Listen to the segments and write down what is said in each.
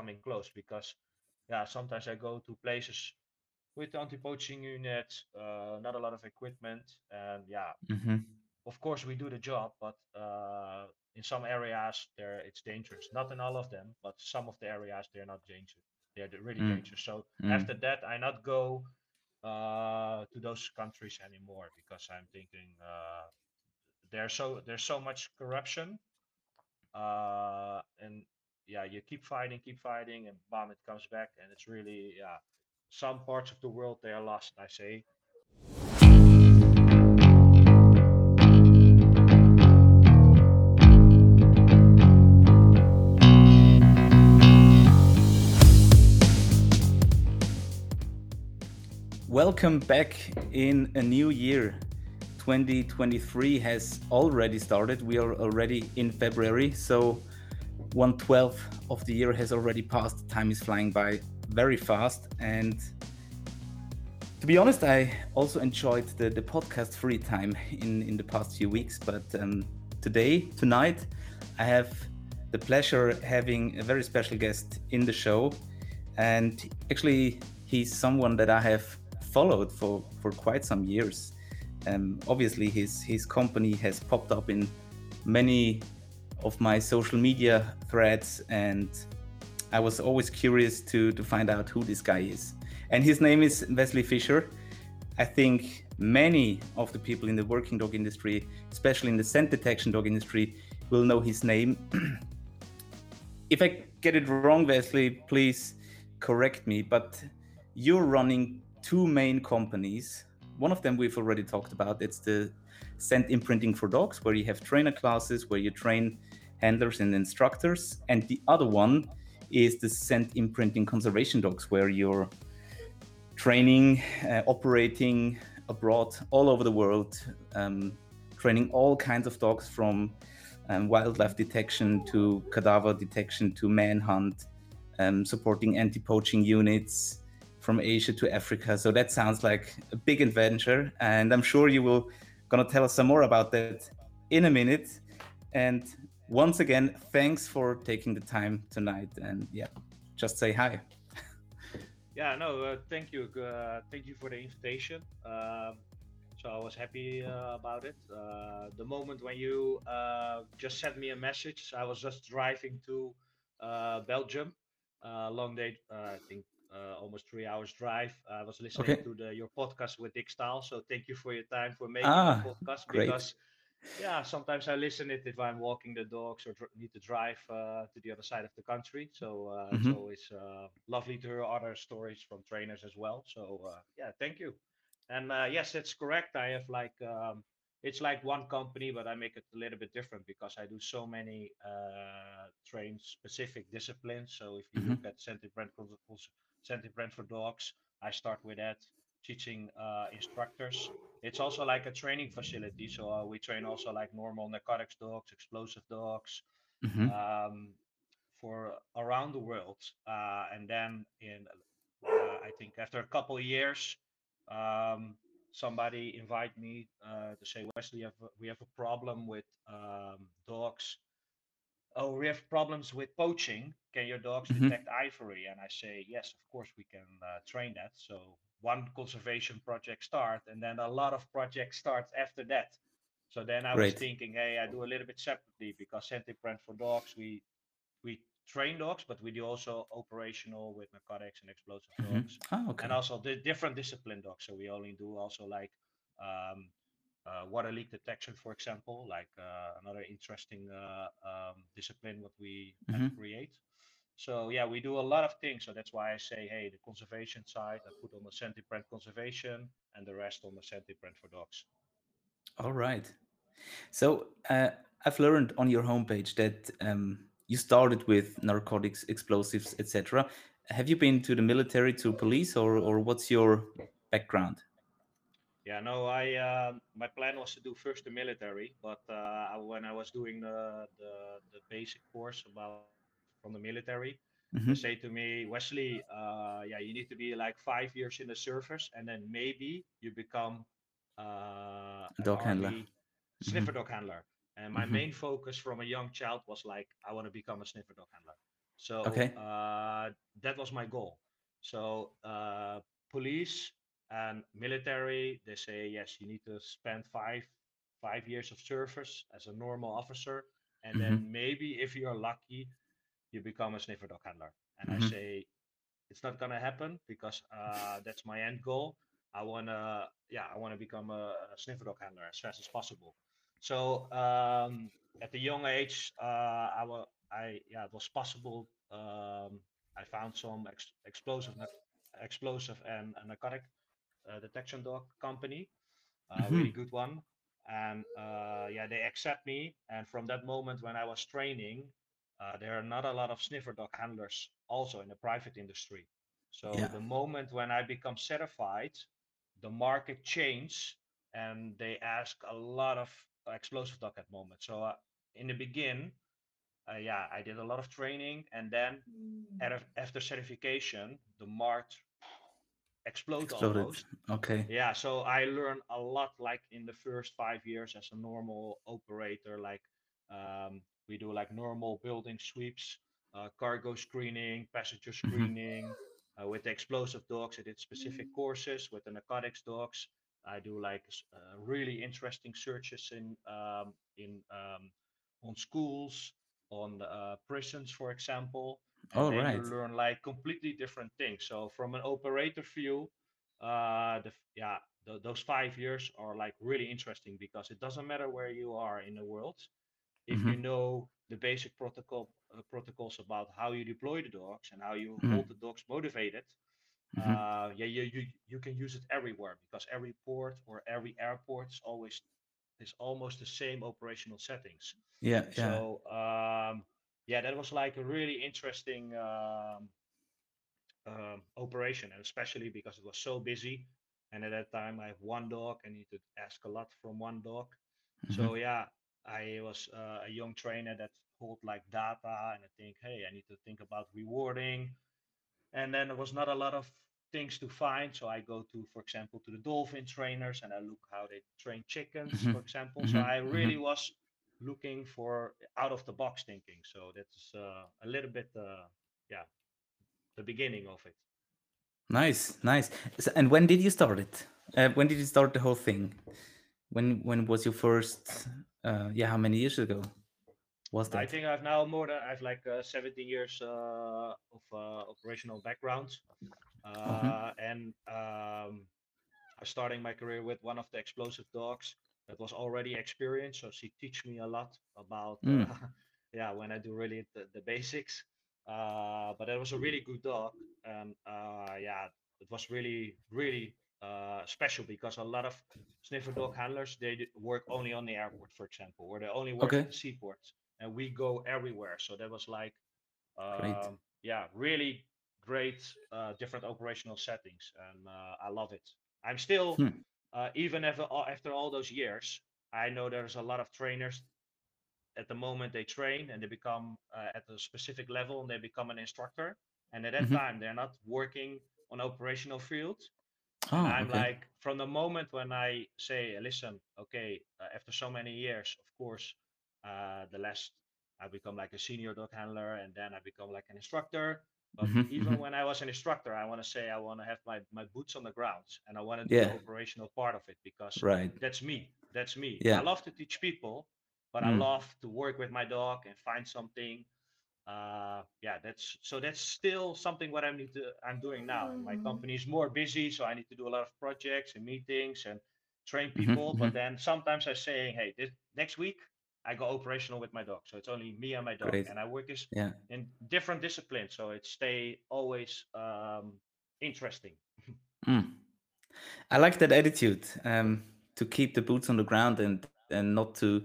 coming close because yeah, sometimes I go to places with anti-poaching units, uh, not a lot of equipment, and yeah, hmm of course we do the job, but uh, in some areas there it's dangerous. Not in all of them, but some of the areas they're not dangerous. They're really mm dangerous. So mm after that, I not go uh, to those countries anymore because I'm thinking uh, there's so there's so much corruption, uh, and yeah, you keep fighting, keep fighting, and bomb it comes back, and it's really yeah. Some parts of the world they are lost. I say Welcome back in a new year. 2023 has already started. We are already in February, so one twelfth of the year has already passed. Time is flying by very fast. And to be honest, I also enjoyed the, the podcast free time in, in the past few weeks. But um, today, tonight, I have the pleasure having a very special guest in the show. And actually, he's someone that I have followed for, for quite some years. Um, obviously, his, his company has popped up in many of my social media threads, and I was always curious to, to find out who this guy is. And his name is Wesley Visscher. I think many of the people in the working dog industry, especially in the scent detection dog industry, will know his name. if I get it wrong, Wesley, please correct me. But you're running two main companies. One of them we've already talked about. It's the Scent Imprinting for Dogs, where you have trainer classes, where you train handlers and instructors. And the other one is the Scent Imprinting Conservation Dogs, where you're training, uh, operating abroad all over the world, um, training all kinds of dogs from um, wildlife detection to cadaver detection to manhunt, um, supporting anti poaching units from Asia to Africa. So that sounds like a big adventure, and I'm sure you will gonna tell us some more about that in a minute. And once again, thanks for taking the time tonight. And yeah, just say hi. Yeah, no, uh, thank you. Uh, thank you for the invitation. Um, so I was happy uh, about it. Uh, the moment when you uh, just sent me a message, I was just driving to uh, Belgium. Uh, long day, uh, I think uh, almost three hours drive. I was listening Okay. to the your podcast with Dick Stahl. So thank you for your time for making the Ah, podcast great. because yeah, sometimes I listen it if I'm walking the dogs or dr- need to drive uh, to the other side of the country. So uh, it's hmm always uh, lovely to hear other stories from trainers as well. So uh, yeah, thank you. And uh, yes, it's correct. I have like um, it's like one company, but I make it a little bit different because I do so many uh, train specific disciplines. So if you look hmm at Brand Scent Imprint for Dogs, I start with that teaching uh, instructors it's also like a training facility. So uh, we train also like normal narcotics dogs, explosive dogs, hmm um, for around the world. Uh, and then in, uh, I think after a couple of years, um, somebody invite me uh, to say, Wesley, have, we have a problem with um, dogs. Oh, we have problems with poaching. Can your dogs hmm detect ivory? And I say, yes, of course we can uh, train that. So one conservation project start, and then a lot of projects start after that. So then I was thinking, hey, I do a little bit separately because Scent Imprint for Dogs, we we train dogs, but we do also operational with narcotics and explosive hmm dogs, Ah, and also the different discipline dogs. So we only do also like um, uh, water leak detection, for example, like uh, another interesting uh, um, discipline what we have hmm create. So yeah, we do a lot of things. So that's why I say, hey, the conservation side, I put on the Scent Imprint conservation, and the rest on the Scent Imprint for dogs. All right. So uh, I've learned on your homepage that um, you started with narcotics, explosives, etc. Have you been to the military, to police, or or what's your background? Yeah, no, I um, my plan was to do first the military, but uh, when I was doing the, the the basic course about from the military, they hmm say to me, Wesley, uh, yeah, you need to be like five years in the service, and then maybe you become uh, Dog handler. sniffer dog handler. And my hmm main focus from a young child was like, I want to become a sniffer dog handler. So Okay. uh, that was my goal. So uh, police and military, they say yes, you need to spend five five years of service as a normal officer, and then maybe if you're lucky, you become a sniffer dog handler. And I hmm say it's not gonna happen because uh, that's my end goal. I wanna, yeah, I wanna become a, a sniffer dog handler as fast as possible. So um, at the young age, uh, I yeah, it was possible. Um, I found some ex- explosive, explosive and, and narcotic uh, detection dog company, a hmm really good one. And uh, yeah, they accept me. And from that moment when I was training, uh, there are not a lot of sniffer dog handlers also in the private industry. So Yeah. the moment when I become certified, the market changed and they ask a lot of explosive dog at moment. So uh, in the begin, uh, yeah, I did a lot of training and then at- after certification, the market explode Exploded. almost Okay. yeah, so I learned a lot like in the first five years as a normal operator. Like um, we do like normal building sweeps, uh, cargo screening, passenger hmm screening. Uh, with the explosive dogs, I did specific courses. With the narcotics dogs, I do like uh, really interesting searches in um, in um, on schools, on uh, prisons, for example. And All then you right. learn like completely different things. So from an operator view, uh the yeah th- those five years are like really interesting because it doesn't matter where you are in the world if hmm you know the basic protocol uh, protocols about how you deploy the dogs and how you hmm hold the dogs motivated hmm uh yeah you, you you can use it everywhere because every port or every airport is always is almost the same operational settings Yeah. Yeah. so um yeah that was like a really interesting um um, operation, and especially because it was so busy. And at that time, I have one dog, and you could ask a lot from one dog. So yeah, I was uh, a young trainer that hold like data, and I think, hey, I need to think about rewarding. And then there was not a lot of things to find, so I go to, for example, to the dolphin trainers, and I look how they train chickens, hmm for example. So hmm I hmm really was looking for out of the box thinking. So that's uh, a little bit, uh, yeah, the beginning of it. Nice. Nice. So, and when did you start it? Uh, when did you start the whole thing? When when was your first? Uh, yeah. How many years ago was that? I think I've now more than I've like uh, 17 years uh, of uh, operational background, Uh-huh. uh, and um, I'm starting my career with one of the explosive dogs that was already experienced, so she teach me a lot about uh, Mm. yeah when I do really the, the basics. Uh, but it was a really good dog, and uh, yeah, it was really really uh, special because a lot of sniffer dog handlers they work only on the airport, for example, or they only work at the seaports, and we go everywhere. So that was like um, yeah, really great uh, different operational settings, and uh, I love it. I'm still Hmm. uh, even after all, after all those years, I know there's a lot of trainers at the moment they train and they become uh, at a specific level and they become an instructor, and at that hmm time they're not working on operational field. And Oh. I'm Okay. like, from the moment when I say, listen, okay, uh, after so many years, of course, uh, the last I become like a senior dog handler and then I become like an instructor. But hmm even hmm when I was an instructor, I want to say I want to have my, my boots on the ground and I want to do the Yeah. operational part of it because Right. that's me. That's me. Yeah. I love to teach people, but I Mm. love to work with my dog and find something uh yeah that's so that's still something what i need to i'm doing now. And my company is more busy so i need to do a lot of projects and meetings and train hmm people. Hmm but then sometimes i'm saying hey this next week i go operational with my dog. So it's only me and my dog. Great. and i work is Yeah. in different disciplines so it stay always um interesting. Mm. I like that attitude um, to keep the boots on the ground and and not to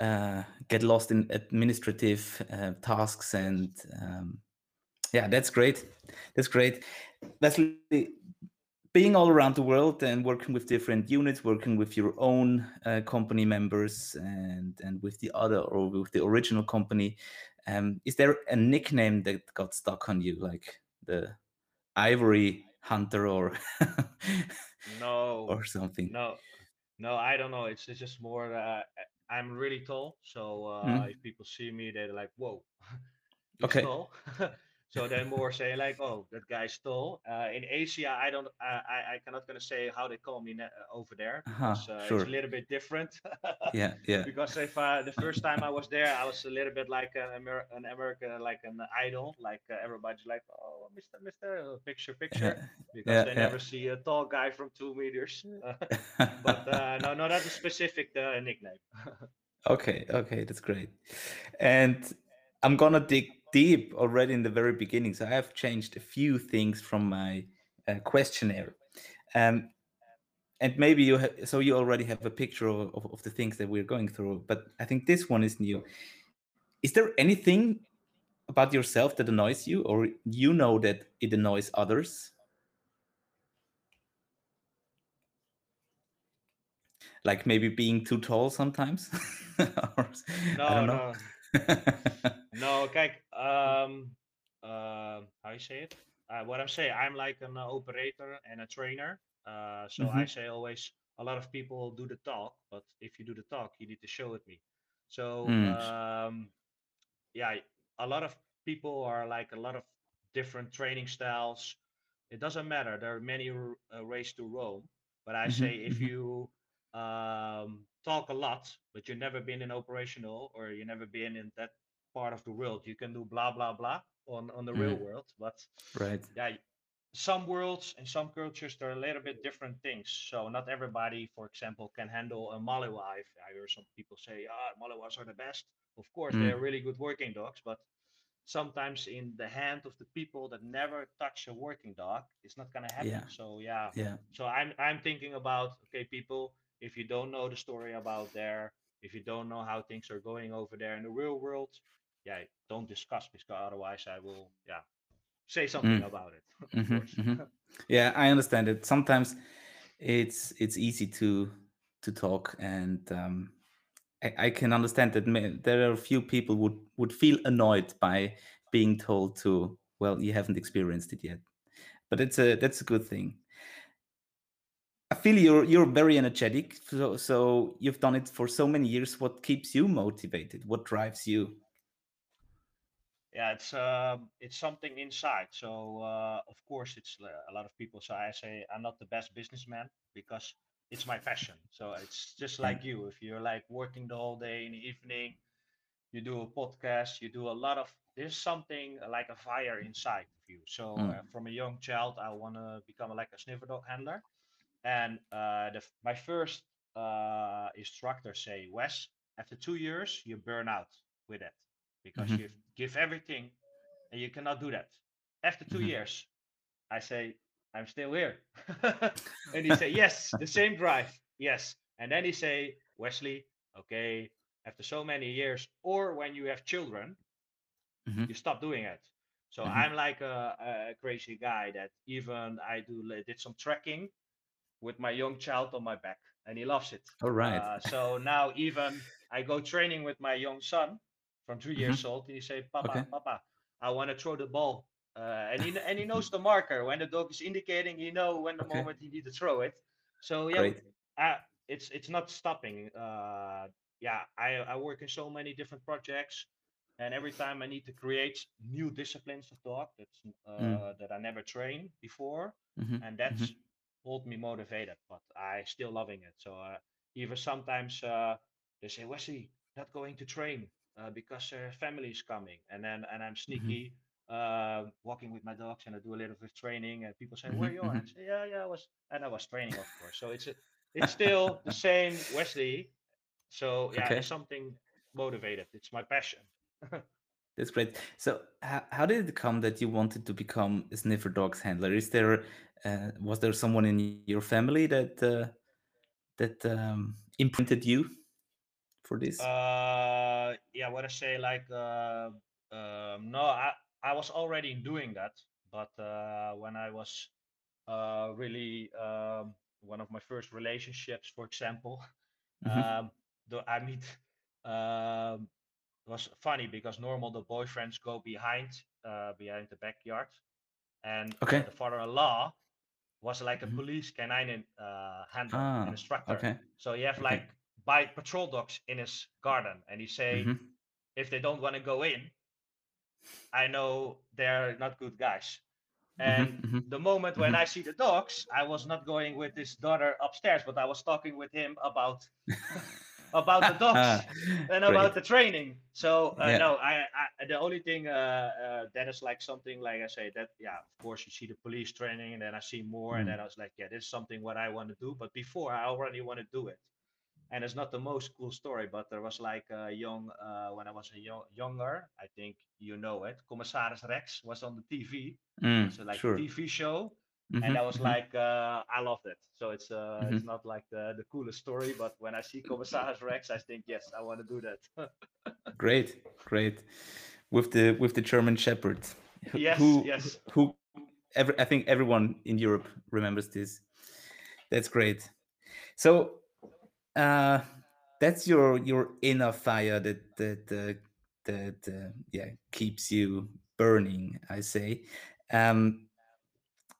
uh, get lost in administrative uh, tasks and um, yeah, that's great. That's great. That's being all around the world and working with different units, working with your own uh, company members and and with the other or with the original company. Um, is there a nickname that got stuck on you, like the Ivory Hunter or no or something? no no i don't know it's, it's just more uh, i'm really tall so uh Mm, if people see me they're like whoa Okay. So they more say like, oh, that guy's tall. Uh, in Asia, I don't, I, I, I cannot gonna say how they call me ne- over there Uh-huh, uh, sure. it's a little bit different. Yeah, yeah. because if uh, the first time I was there, I was a little bit like an, Amer- an American, like an idol, like uh, everybody's like, oh, Mister, Mister, uh, picture, picture, because yeah, they yeah. never see a tall guy from two meters. but uh, no, no, that's a specific uh, nickname. Okay, okay, that's great. And I'm gonna dig deep already in the very beginning. So I have changed a few things from my uh, questionnaire. Um, and maybe you have, so you already have a picture of, of, of the things that we're going through, but I think this one is new. Is there anything about yourself that annoys you, or you know that it annoys others? Like maybe being too tall sometimes? Or No, don't know. no, no. Kijk, um, uh, how you say it? Uh, what I'm saying, I'm like an uh, operator and a trainer. Uh, so I Mhm. say always, a lot of people do the talk, but if you do the talk, you need to show it me. So Mm, um, yeah, a lot of people are like a lot of different training styles. It doesn't matter. There are many r- uh, ways to Rome, but I mhm, say if mhm. you um, talk a lot, but you've never been in operational or you've never been in that part of the world, you can do blah blah blah on on the real Mm, world. But right. yeah, some worlds and some cultures they're a little bit different things. So not everybody, for example, can handle a Malinois. I hear some people say, "Ah, Malinois are the best." Of course, Mm, really good working dogs, but sometimes in the hand of the people that never touch a working dog, it's not gonna happen. yeah, So yeah, yeah. so I'm I'm thinking about okay, people, if you don't know the story about there, if you don't know how things are going over there in the real world, yeah, don't discuss because otherwise I will yeah say something Mm, about it, mhm, course. mhm. Yeah, I understand it. Sometimes it's it's easy to to talk, and um, I, I can understand that may, there are a few people would would feel annoyed by being told to, well, you haven't experienced it yet. But it's a that's a good thing. I feel you're you're very energetic. So so you've done it for so many years. What keeps you motivated? What drives you? yeah it's um it's something inside so uh, of course it's uh, a lot of people So i say i'm not the best businessman because it's my passion so it's just like you if you're like working the whole day in the evening you do a podcast you do a lot of there's something like a fire inside of you so Mm, uh, from a young child i want to become like a sniffer dog handler and uh, the, my first uh, instructor say wes after two years you burn out with it because mhm, you give everything and you cannot do that. After two mhm. years, I say, I'm still here. and he say, Yes, the same drive. Yes. And then he say, Wesley, okay, after so many years, or when you have children, Mhm, you stop doing it. So mhm. I'm like a, a crazy guy that even I do did some trekking with my young child on my back, and he loves it. All right. Uh, so now even I go training with my young son from three Mhm. years old, and he say, Okay. "Papa, Papa, I want to throw the ball," uh, and he and he knows the marker when the dog is indicating. He know when the Okay. moment he need to throw it. So yeah, uh, it's it's not stopping. Uh, yeah, I I work in so many different projects. And every time I need to create new disciplines of dog that's Mm, uh, that I never trained before, mhm, and that's hold me motivated, but I still loving it. So uh, even sometimes uh, they say, Wesley, not going to train uh, because uh, family is coming, and then and I'm mhm, sneaky uh, walking with my dogs, and I do a little bit of training, and people say, where you are? I mhm. say, yeah, yeah, I was, and I was training, of course. So it's a, it's still the same Wesley. So yeah, Okay. it's something motivated. It's my passion. That's great. So, how, how did it come that you wanted to become a sniffer dogs handler? Is there uh, was there someone in your family that uh, that um, imprinted you for this? Uh, yeah, what I say, like, uh, um, no, I I was already doing that, but uh, when I was uh, really um, one of my first relationships, for example, hmm um, the, I mean, um, it was funny because normal the boyfriends go behind uh, behind the backyard, and Okay. the father-in-law was like a hmm police canine uh, handler and Ah. instructor. Okay. So you have Okay. like by patrol dogs in his garden, and he say hmm if they don't want to go in, I know they're not good guys. And mhm, the moment when mhm. I see the dogs, I was not going with his daughter upstairs, but I was talking with him about about the dogs and about the training. So uh, Yeah. no, I, I the only thing uh, uh, that is like something like I say that yeah, of course you see the police training, and then I see more, and Mm. then I was like, yeah, this is something what I want to do. But before I already want to do it, and it's not the most cool story, but there was like a young uh, when I was a young, younger, I think you know it, Commissaris Rex was on the TV. Mm. A, like Sure. TV show, and Mhm, I was mhm, like, uh, I loved it. So it's uh, it's mhm. not like the the coolest story, but when I see Commissaris Rex, I think yes, I want to do that. Great, great. With the with the German Shepherd, yes, who, yes. who every, I think everyone in Europe remembers this. That's great. So uh, that's your your inner fire that that uh, that uh, yeah keeps you burning. I say. Um,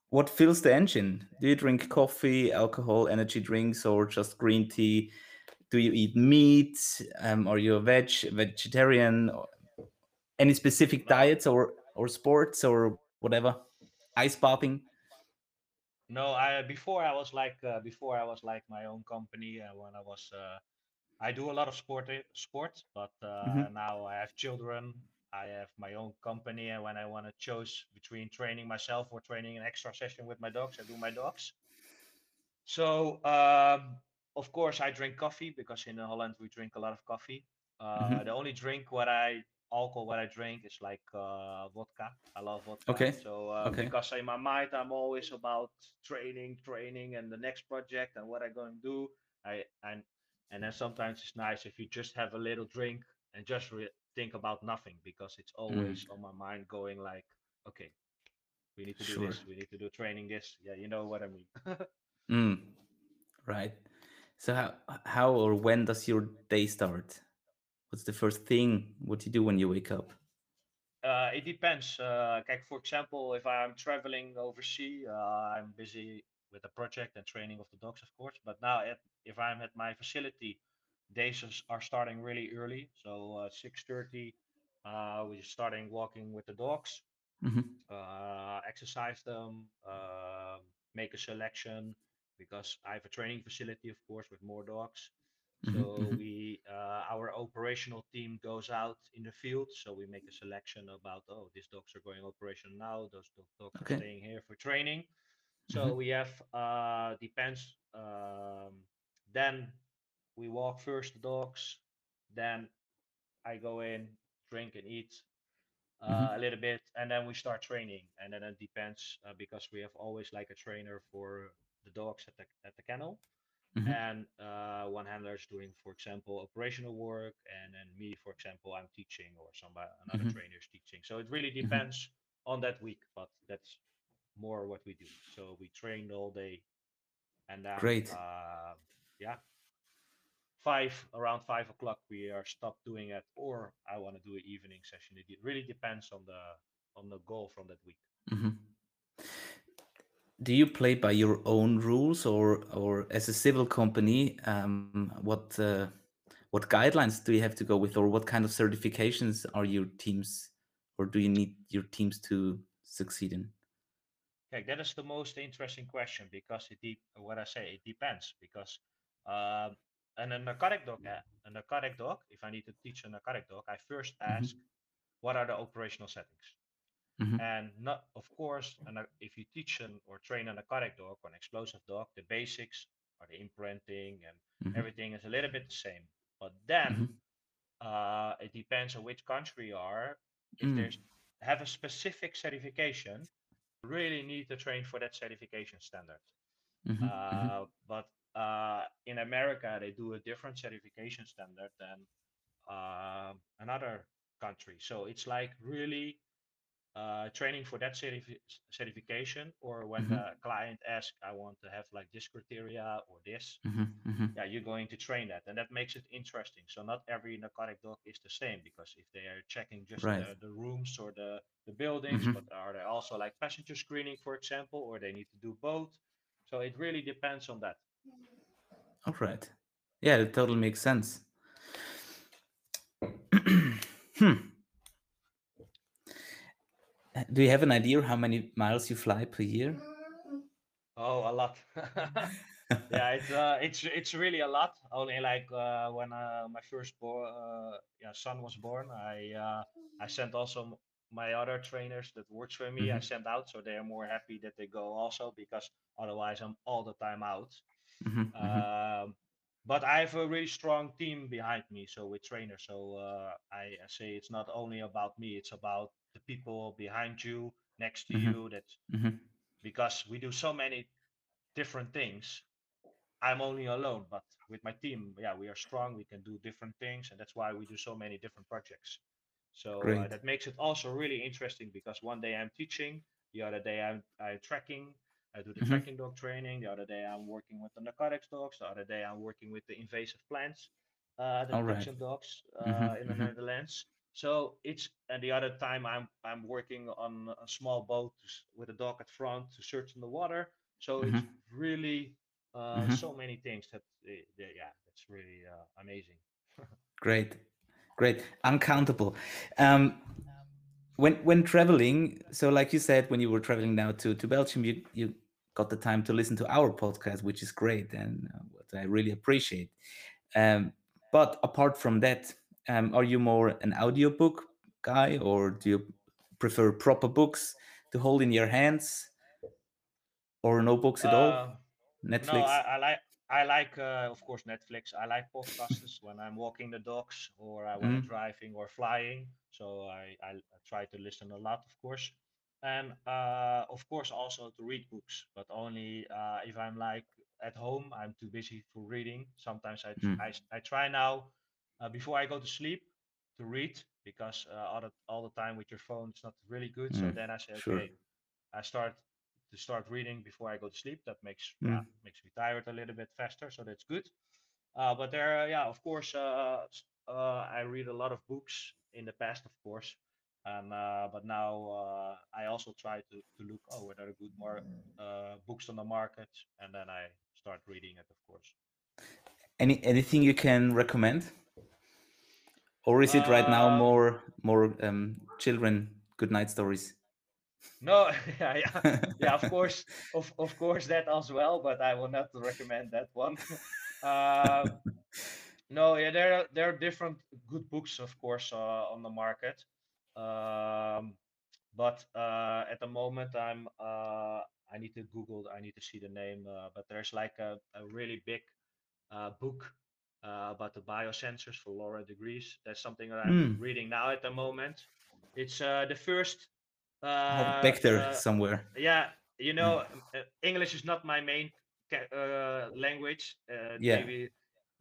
what fills the engine? Do you drink coffee, alcohol, energy drinks, or just green tea? Do you eat meat? Um, are you a veg, vegetarian? Any specific diets or or sports or whatever? Ice popping? no. I before I was like uh, before I was like my own company uh, when I was uh, I do a lot of sport sports, but uh, hmm now I have children. I have my own company, and when I want to choose between training myself or training an extra session with my dogs, I do my dogs. So, um, of course, I drink coffee because in Holland we drink a lot of coffee. Uh, the hmm only drink what I alcohol what I drink is like uh, vodka. I love vodka. Okay. So uh, Okay. because in my mind I'm always about training, training, and the next project and what I'm going to do. I and and then sometimes it's nice if you just have a little drink and just re- think about nothing because it's Mm, always on my mind going like, okay, we need to do sure. this, we need to do training this. Yeah, you know what I mean. Mm, right. So how how or when does your day start? What's the first thing what do you do when you wake up? Uh, it depends. Uh, like for example, if I'm traveling overseas, uh, I'm busy with a project and training of the dogs, of course. But now, at, if I'm at my facility, days are starting really early. So uh, 6:30, uh, we're starting walking with the dogs, hmm uh, exercise them, uh, make a selection because I have a training facility, of course, with more dogs. hmm So hmm we, uh, our operational team goes out in the field. So we make a selection about, oh, these dogs are going operational now. Those do- dogs are staying here for training. So hmm we have uh, depends. Um, then we walk first the dogs. Then I go in, drink and eat uh, a hmm little bit, and then we start training. And then it depends uh, because we have always like a trainer for the dogs at the at the kennel, hmm and uh, one handler is doing, for example, operational work, and then me, for example, I'm teaching, or somebody another hmm trainer is teaching. So it really hmm depends on that week, but that's more what we do. So we train all day, and then Great. uh, yeah, five around five o'clock we are stopped doing it, or I want to do an evening session. It really depends on the on the goal from that week. hmm Do you play by your own rules, or or as a civil company, um, what uh, what guidelines do you have to go with, or what kind of certifications are your teams, or do you need your teams to succeed in? Okay, that is the most interesting question because it de- what I say it depends because um, and a narcotic dog, a narcotic dog. If I need to teach a narcotic dog, I first hmm ask what are the operational settings, hmm and not of course. And if you teach an or train a narcotic dog or an explosive dog, the basics are the imprinting and hmm everything is a little bit the same. But then hmm uh, it depends on which country you are. If Mm, there's have a specific certification, really need to train for that certification standard. mhm, mhm, Uh, but uh, in America, they do a different certification standard than uh, another country. So it's like really uh, training for that certifi- certification, or when mhm, the client asks, I want to have like this criteria or this, mhm, mhm. yeah, you're going to train that, and that makes it interesting. So not every narcotic dog is the same because if they are checking just Right. the, the rooms or the the buildings, Mhm. but are they also like passenger screening, for example, or they need to do both? So it really depends on that. All right. Yeah, it totally makes sense. hmm. Do you have an idea how many miles you fly per year? Oh, a lot. yeah, it's uh, it's it's really a lot. Only like uh, when uh, my first born, uh, yeah, son was born, I uh, I sent also my other trainers that works for me. I hmm sent out, so they are more happy that they go also because otherwise I'm all the time out. Hmm hmm Um, but I have a really strong team behind me, so with trainers. So uh, I, I say it's not only about me; it's about the people behind you, next to hmm you. That hmm because we do so many different things I'm only alone, but with my team, yeah, we are strong. We can do different things, and that's why we do so many different projects. So uh, that makes it also really interesting because one day I'm teaching, the other day I'm, I'm tracking. I do the hmm tracking dog training. The other day I'm working with the narcotics dogs. The other day I'm working with the invasive plants, uh, the All right. detection dogs hmm uh, in the hmm Netherlands. So it's and the other time I'm I'm working on a small boat with a dog at front to search in the water. So it's hmm really uh, hmm so many things that uh, yeah, that's really uh, amazing. Great. Great. Uncountable. Um, when when traveling, so like you said, when you were traveling now to to Belgium, you you got the time to listen to our podcast, which is great and uh, what I really appreciate. Um, but apart from that, um, are you more an audiobook guy, or do you prefer proper books to hold in your hands, or no books at all? Uh, no, I, Netflix. I like I like uh, of course Netflix. I like podcasts when I'm walking the dogs or uh, when I'm Mm, driving or flying. So I, I I try to listen a lot, of course, and uh, of course also to read books, but only uh, if I'm like at home. I'm too busy for reading. Sometimes I I, mm, s- I try now uh, before I go to sleep to read because uh, all the all the time with your phone it's not really good. So mm, then I say sure. okay I start to start reading before I go to sleep. That makes yeah Mm, makes me tired a little bit faster, so that's good. Uh, but there, uh, yeah, of course, uh, uh, I read a lot of books in the past, of course, and uh, but now uh, I also try to to look oh what are the good more uh, books on the market, and then I start reading it, of course. Any anything you can recommend, or is it right now Um, more more um, children good night stories? no, yeah, yeah, yeah, of course, of of course that as well, but I will not recommend that one. um, No, yeah, there are there are different good books, of course, uh, on the market. Um, but uh, at the moment, I'm uh, I need to Google. I need to see the name. Uh, but there's like a, a really big uh, book uh, about the biosensors for lower degrees. That's something that I'm mm. reading now at the moment. It's uh, the first. Oh, Uh, back there somewhere. yeah, you Mm. know, uh, English is not my main uh, language. Uh, Yeah, maybe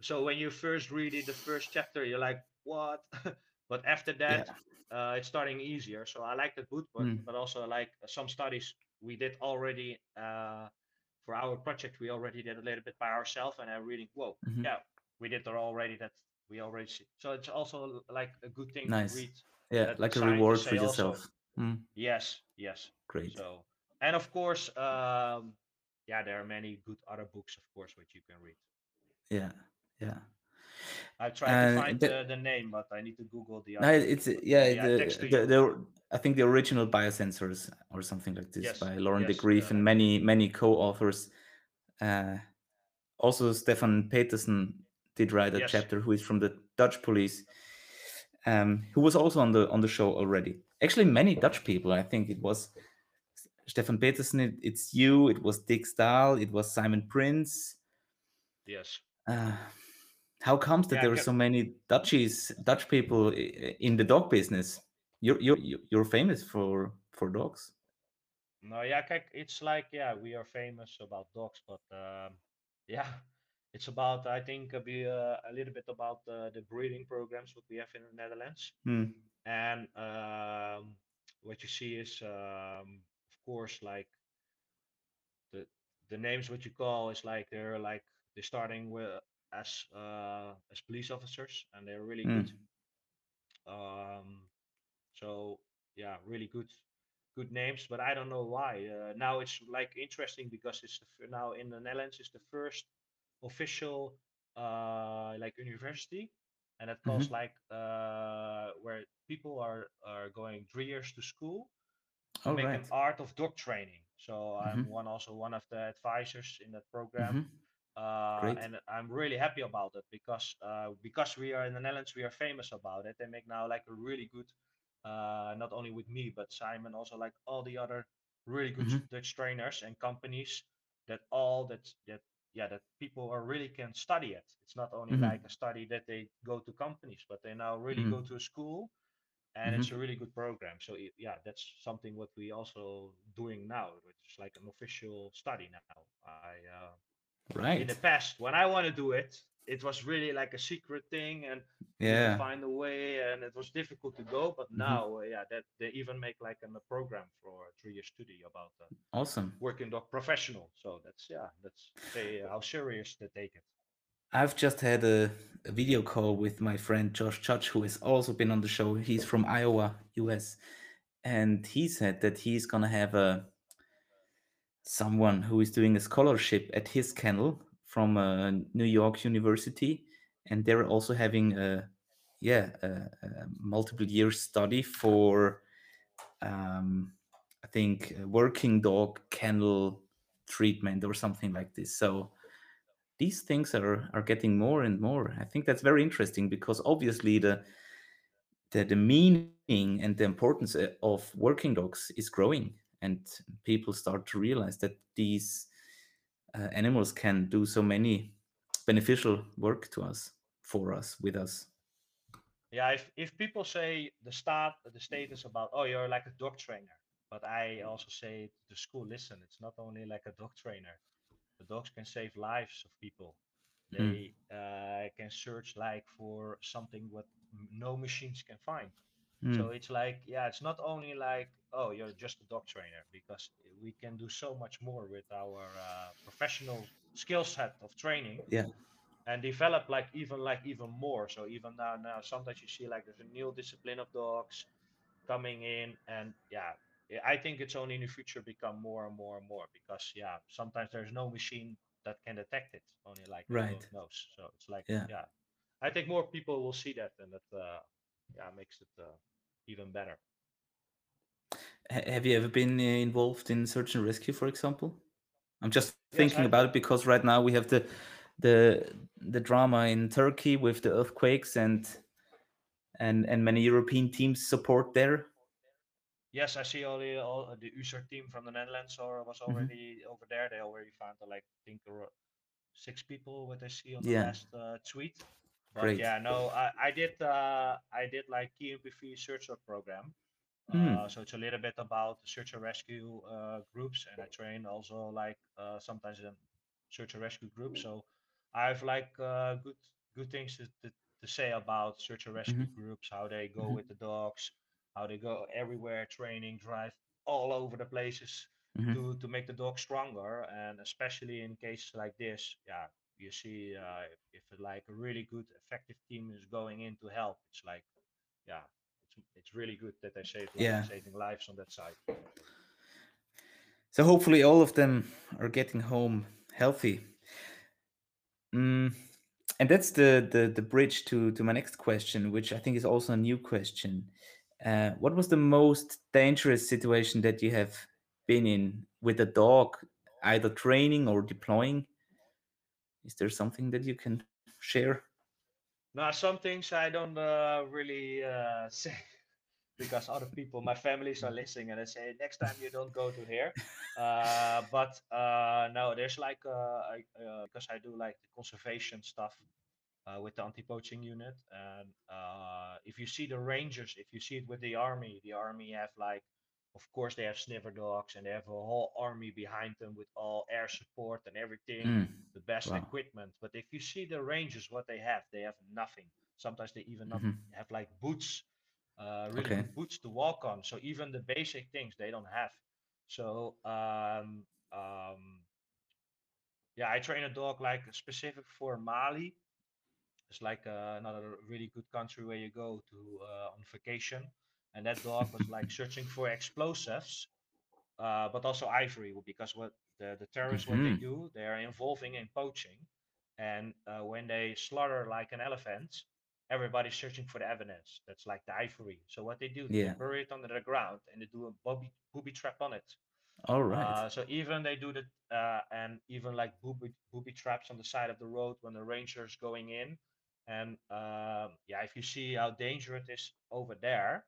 so when you first read it, the first chapter, you're like, what? but after yeah. Uh, it's starting easier. So I like that book, but Mm. but also like some studies we did already uh, for our project. We already did a little bit by ourselves, and I'm reading. Whoa, hmm yeah, we did that already. That we already see. So it's also like a good thing to Nice. read Yeah, like a reward for also. yourself. Mm. Yes, yes. Great. So and of course, um, yeah, there are many good other books, of course, which you can read. Yeah, yeah. I tried to find the, the, the name, but I need to Google the no, other it's yeah I the, the the I think the original biosensors or something like this Yes, by Lauren de yes, Greef and many many co-authors. Uh, also, Stefan Peterson did write a yes, chapter who is from the Dutch police, um, who was also on the on the show already. Actually, many Dutch people. I think it was Stefan Peterson. It, it's you. It was Dick Stahl. It was Simon Prins. yes. Uh, how comes that Yeah, there are so many Dutchies, Dutch people in the dog business? You're you're you're famous for for dogs. no, yeah, it's like yeah, we are famous about dogs, but um, yeah, it's about I think a, be, uh, a little bit about uh, the breeding programs what we have in the Netherlands, Hmm. and um, what you see is um, of course like the the names what you call is like they're like they're starting with as uh as police officers and they're really good Hmm. um so yeah really good good names but i don't know why uh, now it's like interesting because it's the, now in the netherlands it's the first official uh like university and it calls hmm like uh where people are are going three years to school to All make an art of dog training. So I'm Mm-hmm. one also one of the advisors in that program, Mm-hmm. Uh, and I'm really happy about it because uh, because we are in the Netherlands, we are famous about it. They make now like a really good, uh, not only with me but Simon, also like all the other really good Mm-hmm. Dutch trainers and companies that all that that yeah that people are really can study it. It's not only Mm-hmm. like a study that they go to companies, but they now really Mm-hmm. go to a school and Mm-hmm. it's a really good program. So yeah, that's something what we also doing now, which is like an official study now. I uh, in the past when I want to do it, it was really like a secret thing, and to Yeah. find a way, and it was difficult to go. But Mm-hmm. now, uh, yeah, that they even make like an, a program for a three-year study about uh, Awesome. working dog professional. So that's yeah, that's say uh, how serious they take it. I've just had a, a video call with my friend Josh Judge, who has also been on the show. He's from Iowa, US, and he said that he's gonna have a someone who is doing a scholarship at his kennel from New York University, and they're also having a yeah a, a multiple year study for um, I think working dog kennel treatment or something like this. So these things are are getting more and more. I think that's very interesting because obviously the the, the meaning and the importance of working dogs is growing and people start to realize that these uh, animals can do so many beneficial work to us for us with us Yeah, if if people say the start the status about oh you're like a dog trainer, but I also say to the school, listen, it's not only like a dog trainer. The dogs can save lives of people. Mm, They uh, can search like for something what no machines can find. Mm, So it's like yeah, it's not only like oh you're just a dog trainer because we can do so much more with our uh, professional skill set of training yeah. and develop like even like even more. So even now now sometimes you see like there's a new discipline of dogs coming in and yeah I think it's only in the future become more and more and more because yeah sometimes there's no machine that can detect it only like right. knows so it's like yeah. yeah I think more people will see that and that uh, yeah makes it uh, even better. Have you ever been uh, involved in search and rescue for example? I'm just thinking I've about it because right now we have the the the drama in turkey with the earthquakes and and and many european teams support there. Yes I see all the all the USAR team from the Netherlands or was hmm already over there. They already found like think ar- six people what I see on the yeah. last uh, tweet great yeah no I, I did uh, I did like KNPV search program Uh, mm. so it's a little bit about search and rescue uh, groups, and I train also like uh, sometimes in search and rescue groups. So I have like uh, good good things to, to, to say about search and rescue hmm groups, how they go hmm with the dogs, how they go everywhere, training, drive all over the places hmm to to make the dog stronger, and especially in cases like this, yeah. You see, uh, if, like a really good, effective team is going in to help, it's like yeah, it's it's really good that they save li- yeah saving lives on that side. So hopefully all of them are getting home healthy. Mm, and that's the, the the bridge to to my next question, which I think is also a new question. Uh, what was the most dangerous situation that you have been in with a dog, either training or deploying? Is there something that you can share? No, some things I don't uh, really uh, say because other people, my families are listening and they say next time you don't go to here. Uh, but uh, no, there's like uh, I, uh, because I do like the conservation stuff with the anti-poaching unit, and if you see the rangers, if you see it with the army, the army have like, of course they have sniffer dogs and they have a whole army behind them with all air support and everything, Mm, the best wow. equipment. But if you see the rangers, what they have, they have nothing. Sometimes they even not hmm have like boots uh, really Okay. boots to walk on. So even the basic things they don't have. So um, um, yeah, I train a dog like specific for Mali. It's like uh, another really good country where you go to uh, on vacation, and that dog was like searching for explosives, uh, but also ivory because what the, the terrorists what they hmm do they are involving in poaching, and uh, when they slaughter like an elephant, everybody's searching for the evidence. That's like the ivory. So what they do, Yeah. they bury it under the ground and they do a booby, booby trap on it. All right. Uh, so even they do that, uh, and even like booby booby traps on the side of the road when the ranger's going in, and um, yeah, if you see how dangerous it is over there,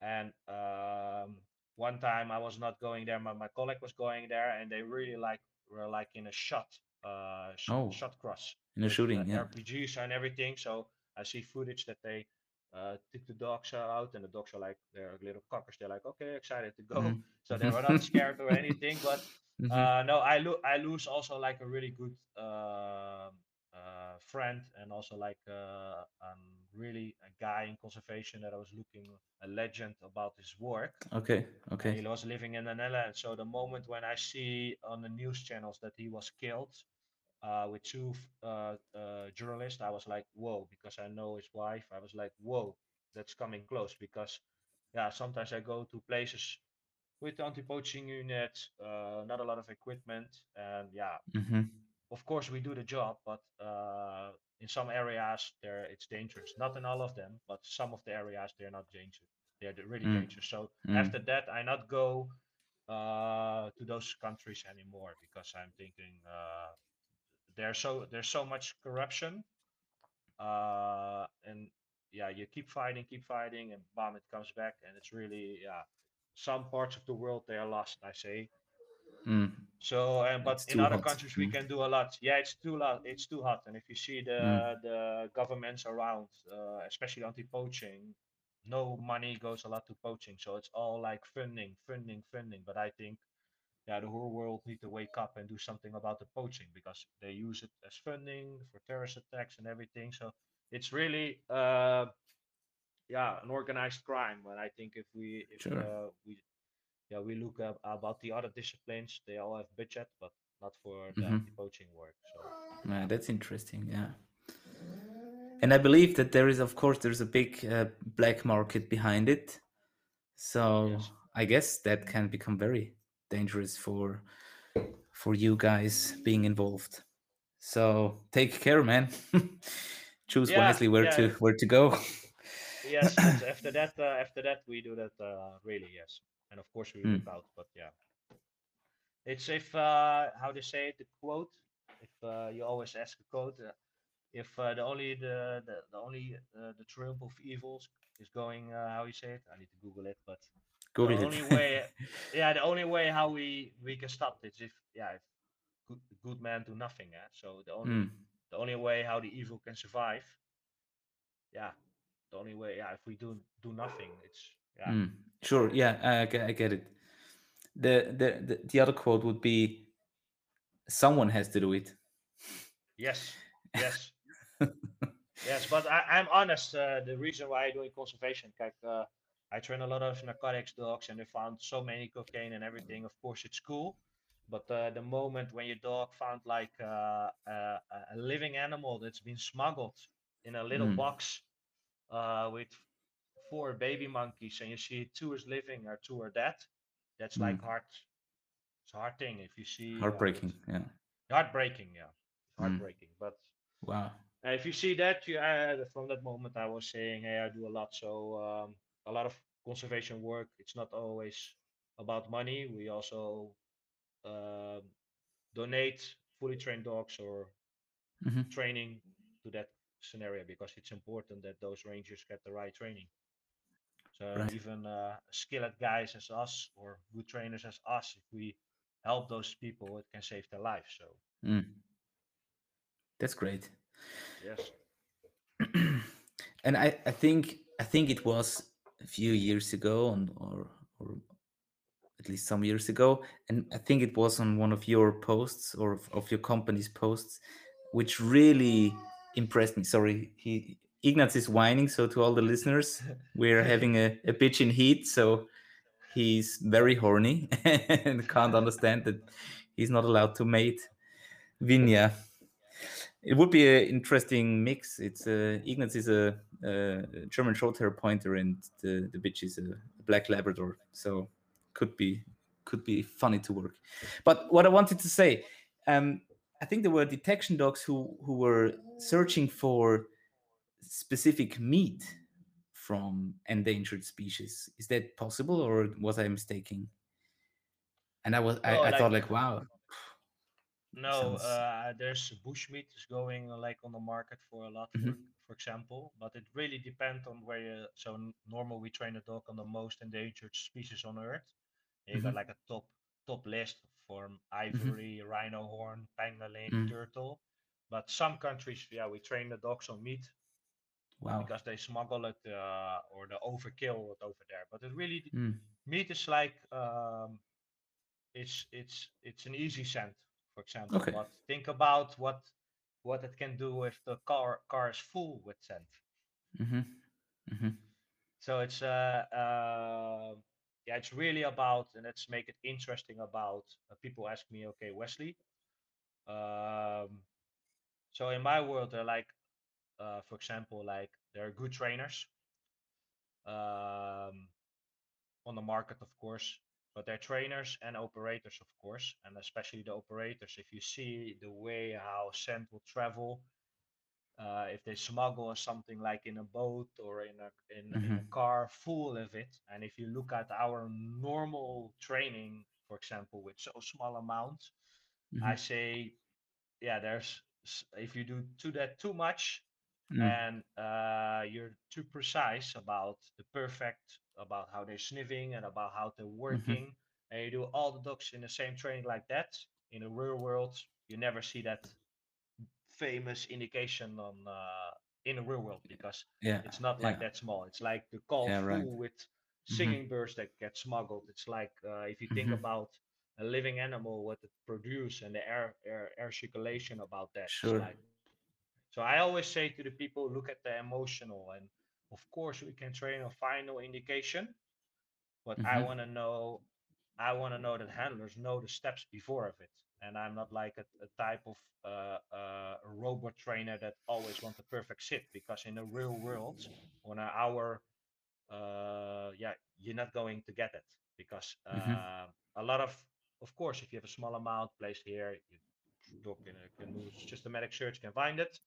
and um, one time I was not going there, my, my colleague was going there, and they really like were like in a shot, uh, sh- Oh. shot cross In a shooting, uh, yeah. RPGs and everything. So I see footage that they uh, took the dogs out, and the dogs are like they're little cockers. They're like, okay, excited to go. Mhm. So they were not scared or anything. But Mhm. uh, no, I lo- I lose also like a really good um uh, friend, and also like uh, um, really a guy in conservation that I was looking a legend about his work. Okay. And Okay. he was living in the Netherlands. So the moment when I see on the news channels that he was killed uh, with two uh, uh, journalists, I was like, whoa, because I know his wife. I was like, whoa, that's coming close. Because, yeah, sometimes I go to places with anti-poaching units, uh, not a lot of equipment, and yeah, hmm of course we do the job, but uh, in some areas there it's dangerous. Not in all of them, but some of the areas they're not dangerous. They're really Mm. dangerous. So Mm. after that, I not go uh, to those countries anymore because I'm thinking uh, there's so there's so much corruption, uh, and yeah, you keep fighting, keep fighting, and bomb it comes back, and it's really yeah. Some parts of the world they are lost. I say Mm. So, and but in other hot. countries we Mm. can do a lot. Yeah, it's too lot. It's too hot. And if you see the Mm. the governments around, uh, especially anti-poaching, no money goes a lot to poaching. So it's all like funding, funding, funding. But I think, yeah, the whole world need to wake up and do something about the poaching because they use it as funding for terrorist attacks and everything. So it's really, uh, yeah, an organized crime. And I think if we if Sure. uh, we yeah, we look up about the other disciplines. They all have budget, but not for the Mhm. anti-poaching work. So Yeah, that's interesting. Yeah. And I believe that there is, of course, there's a big uh, black market behind it. So Yes. I guess that can become very dangerous for for you guys being involved. So take care, man. Choose Yeah, wisely where to where to go. yes, after that, uh, after that, we do that uh, really. Yes, and of course we Mm. out. But yeah, it's if uh, how they say it, the quote. If uh, you always ask a quote, uh, if uh, the only the the, the only uh, the triumph of evils is going uh, how you say it. I need to Google it, but Google the it. only way yeah the only way how we we can stop this if yeah if good, good men do nothing eh? so the only Mm, the only way how the evil can survive yeah the only way yeah if we do do nothing it's yeah mm. Sure. Yeah, I, ge- I get it. The, the the the other quote would be, "Someone has to do it." yes yes yes but I, i'm honest uh, the reason why i'm doing conservation kijk, uh, i train a lot of narcotics dogs and they found so many cocaine and everything of course it's cool but uh, the moment when your dog found like uh, a, a living animal that's been smuggled in a little Mm. box uh, with four baby monkeys and you see two is living or two are dead that's like Mm. hard it's a hard thing if you see uh, Heartbreaking. it's Yeah. heartbreaking yeah Mm. heartbreaking but Wow. uh, if you see that, you, uh, from that moment, I was saying, hey, I do a lot. So um, a lot of conservation work. It's not always about money. We also um, donate fully trained dogs or Mhm. training to that scenario because it's important that those rangers get the right training. So Right. even uh, skilled guys as us or good trainers as us, if we help those people, it can save their lives. So Mm. That's great. yes, and I, I think I think it was a few years ago, on, or or at least some years ago, and I think it was on one of your posts or of, of your company's posts, which really impressed me. Sorry, he Ignaz is whining. So to all the listeners, we're having a, a bitch in heat. So he's very horny and can't understand that he's not allowed to mate Vinya. It would be an interesting mix. It's uh, Ignaz is a, a German short-hair pointer, and the the bitch is a black Labrador. So could be could be funny to work. But what I wanted to say, um, I think there were detection dogs who who were searching for specific meat from endangered species. Is that possible, or was I mistaken? And I was, I, I thought like like, wow, no, sounds. uh, there's bushmeat is going uh, like on the market for a lot, for hmm for example, but it really depends on where you. So normal we train a dog on the most endangered species on Earth. You got hmm like a top top list from hmm ivory, rhino horn, pangolin, mm turtle. But some countries, yeah, we train the dogs on meat Wow. because they smuggle it uh, or they overkill it over there. But it really Mm. meat is like um, it's it's it's an easy scent, for example. Okay. But think about what what it can do if the car car is full with scent. hmm hmm So it's uh, uh yeah, it's really about and let's make it interesting about uh, people ask me, okay, Wesley. Um, so in my world, they're like, uh, for example, like there are good trainers. Um, on the market, of course, but they're trainers and operators, of course, and especially the operators. If you see the way how scent will travel, uh, if they smuggle something like in a boat or in a in in a hmm car full of it, and if you look at our normal training, for example, with so small amounts, I hmm say, yeah, there's if you do to that too much, mm and uh, you're too precise about the perfect about how they're sniffing and about how they're hmm working and you do all the dogs in the same training like that in the real world you never see that famous indication on uh, in the real world because Yeah. it's not like Yeah. that small it's like the call Yeah. Right. with hmm singing birds that get smuggled it's like uh, if you think hmm about a living animal what it produce and the air, air air circulation about that Sure. like so I always say to the people, look at the emotional, and of course we can train a final indication, but I hmm want to know, I want to know that handlers know the steps before of it, and I'm not like a, a type of uh, uh, robot trainer that always wants the perfect sit because in the real world, on an hour, uh, yeah, you're not going to get it because hmm uh, a lot of, of course, if you have a small amount placed here, you in a canoe, systematic search can find it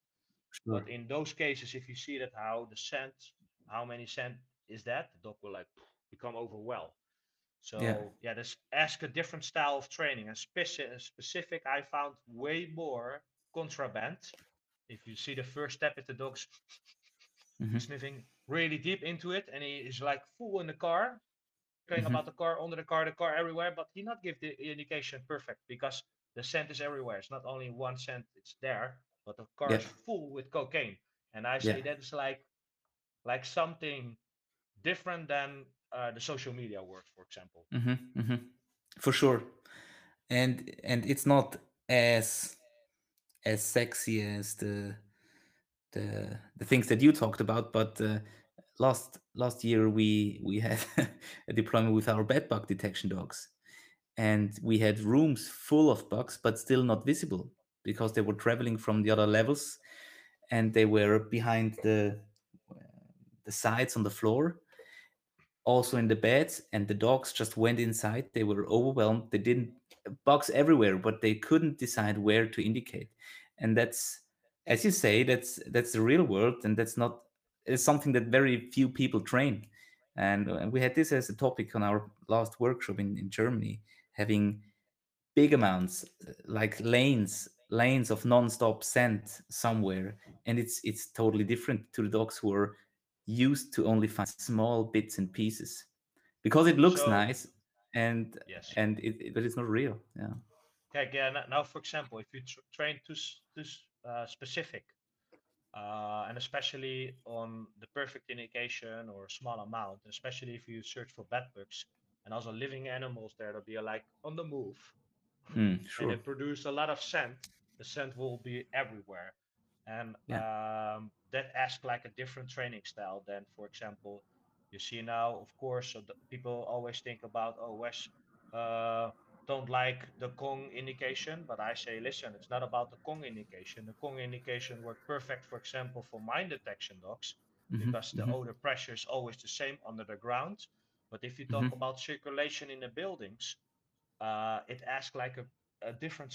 but in those cases, if you see that how the scent, how many scent is that, the dog will like become overwhelmed. So yeah, just ask a different style of training. And speci- specific, I found way more contraband. If you see the first step at the dog's hmm sniffing really deep into it, and he is like full in the car, caring hmm about the car, under the car, the car everywhere, but he not give the indication perfect because the scent is everywhere. It's not only one scent, it's there, but the car Yeah. is full with cocaine. And I Yeah. say that is like like something different than uh, the social media world, for example. hmm hmm For sure. And and it's not as as sexy as the the the things that you talked about, but uh, last last year we we had a deployment with our bed bug detection dogs, and we had rooms full of bugs, but still not visible because they were traveling from the other levels, and they were behind the the sides on the floor, also in the beds, and the dogs just went inside. They were overwhelmed. They didn't bugs everywhere, but they couldn't decide where to indicate, and that's as you say, that's that's the real world, and that's not it's something that very few people train. And uh, we had this as a topic on our last workshop in, in Germany, having big amounts like lanes lanes of non-stop scent somewhere and it's it's totally different to the dogs who are used to only find small bits and pieces. Because it looks So nice and yes, and it, it- but it's not real yeah. Yeah, yeah. Now, for example, if you tr- train too too uh, specific, uh, and especially on the perfect indication or small amount, especially if you search for bed bugs and also living animals there to be like on the move, mm, and they sure. produce a lot of scent, the scent will be everywhere. And yeah um, that asks like a different training style than, for example, you see now, of course, so the, people always think about, oh, Wes uh, don't like the Kong indication, but I say, listen, it's not about the Kong indication. The Kong indication worked perfect, for example, for mine detection dogs, hmm because the hmm odor pressure is always the same under the ground. But if you talk hmm about circulation in the buildings, uh, it asks like a, a different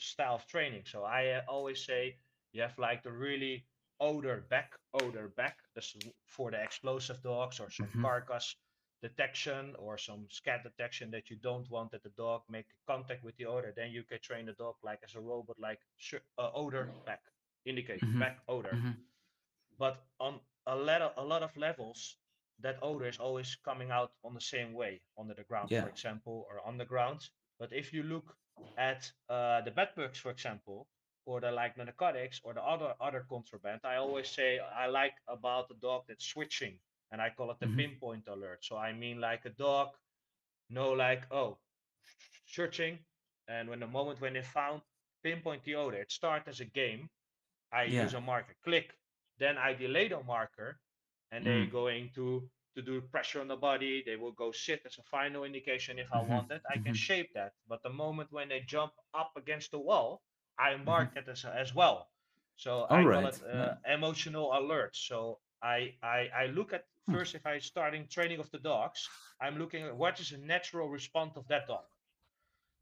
style of training. So I uh, always say you have like the really odor back, odor back. That's for the explosive dogs or some Mhm. carcass detection or some scat detection that you don't want that the dog make contact with the odor. Then you can train the dog like as a robot, like sh- uh, odor back, indicate Mhm. back odor. Mhm. But on a lot of a lot of levels, that odor is always coming out on the same way, under the ground, Yeah. for example, or underground. But if you look at uh, the bed bugs, for example, or the like the narcotics or the other other contraband, I always say I like about the dog that's switching, and I call it the Mhm. pinpoint alert. So I mean like a dog no like oh searching, and when the moment when they found pinpoint the odor, it starts as a game. I Yeah. use a marker, click, then I delay the marker, and they're Mm. going to to do pressure on the body. They will go sit as a final indication if I Mhm. want it. I can Mhm. shape that. But the moment when they jump up against the wall, I mark that as, as well. So All I call it uh, emotional alert. So I, I I look at Hmm. first if I starting training of the dogs, I'm looking at what is a natural response of that dog.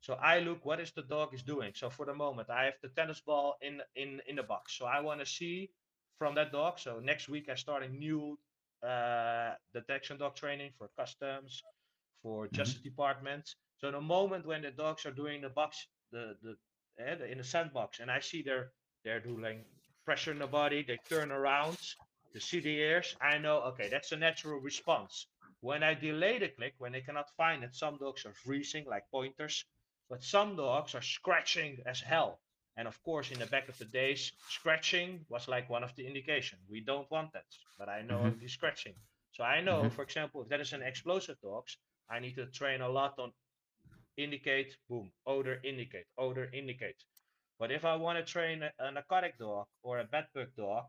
So I look what is the dog is doing. So for the moment, I have the tennis ball in in in the box. So I want to see from that dog. So next week I start a new uh, detection dog training for customs, for Mhm. justice departments. So the moment when the dogs are doing the box, the the, eh, the in the sandbox, and I see they're they're doing pressure in the body, they turn around, they see the ears. I know okay, that's a natural response. When I delay the click, when they cannot find it, some dogs are freezing like pointers, but some dogs are scratching as hell. And of course, in the back of the days, scratching was like one of the indication. We don't want that, but I know Mhm. the scratching. So I know, Mhm. for example, if that is an explosive dogs, I need to train a lot on indicate, boom, odor, indicate, odor, indicate. But if I want to train a, a narcotic dog or a bed bug dog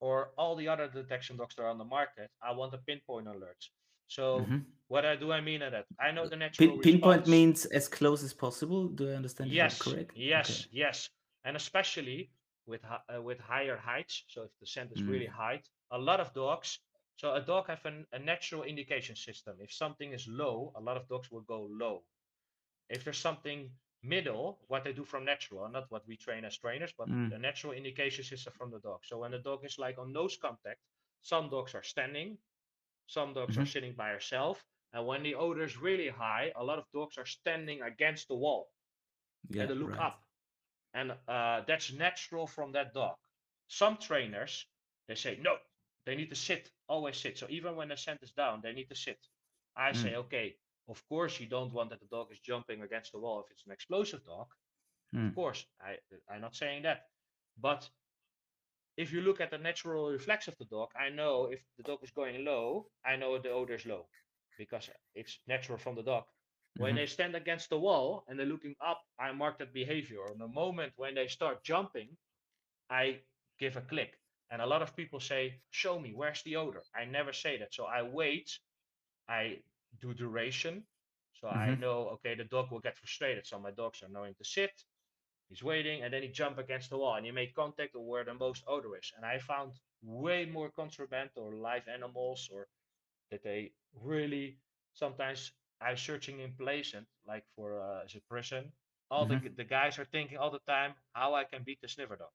or all the other detection dogs that are on the market, I want a pinpoint alert. So Mhm. what I do I mean at that? I know the natural Pin, pinpoint means as close as possible. Do I understand Yes, correct? yes, Okay. yes, and especially with uh, with higher heights. So if the scent is Mm. really high, a lot of dogs. So a dog have an, a natural indication system. If something is low, a lot of dogs will go low. If there's something middle, what they do from natural, not what we train as trainers, but Mm. the natural indication system from the dog. So when the dog is like on nose contact, some dogs are standing, some dogs are Mhm. sitting by herself, and when the odor is really high, a lot of dogs are standing against the wall Yeah. and they look Right. up. And uh, that's natural from that dog. Some trainers, they say, no, they need to sit, always sit. So even when the scent is down, they need to sit. I say, Mm. okay, of course you don't want that the dog is jumping against the wall if it's an explosive dog. Of Mm. course, I, I'm not saying that. But if you look at the natural reflex of the dog, I know if the dog is going low, I know the odor is low because it's natural from the dog. When Mhm. they stand against the wall and they're looking up, I mark that behavior. On the moment when they start jumping, I give a click. And a lot of people say, Show me, where's the odor? I never say that. So I wait, I do duration. So I Mhm. know, okay, the dog will get frustrated. So my dogs are knowing to sit. He's waiting and then he jump against the wall and you make contact or where the most odor is. And I found way more contraband or live animals or that they really sometimes I'm searching in Pleasant, like for uh, a prison. All the Mhm. the guys are thinking all the time how I can beat the sniffer dog.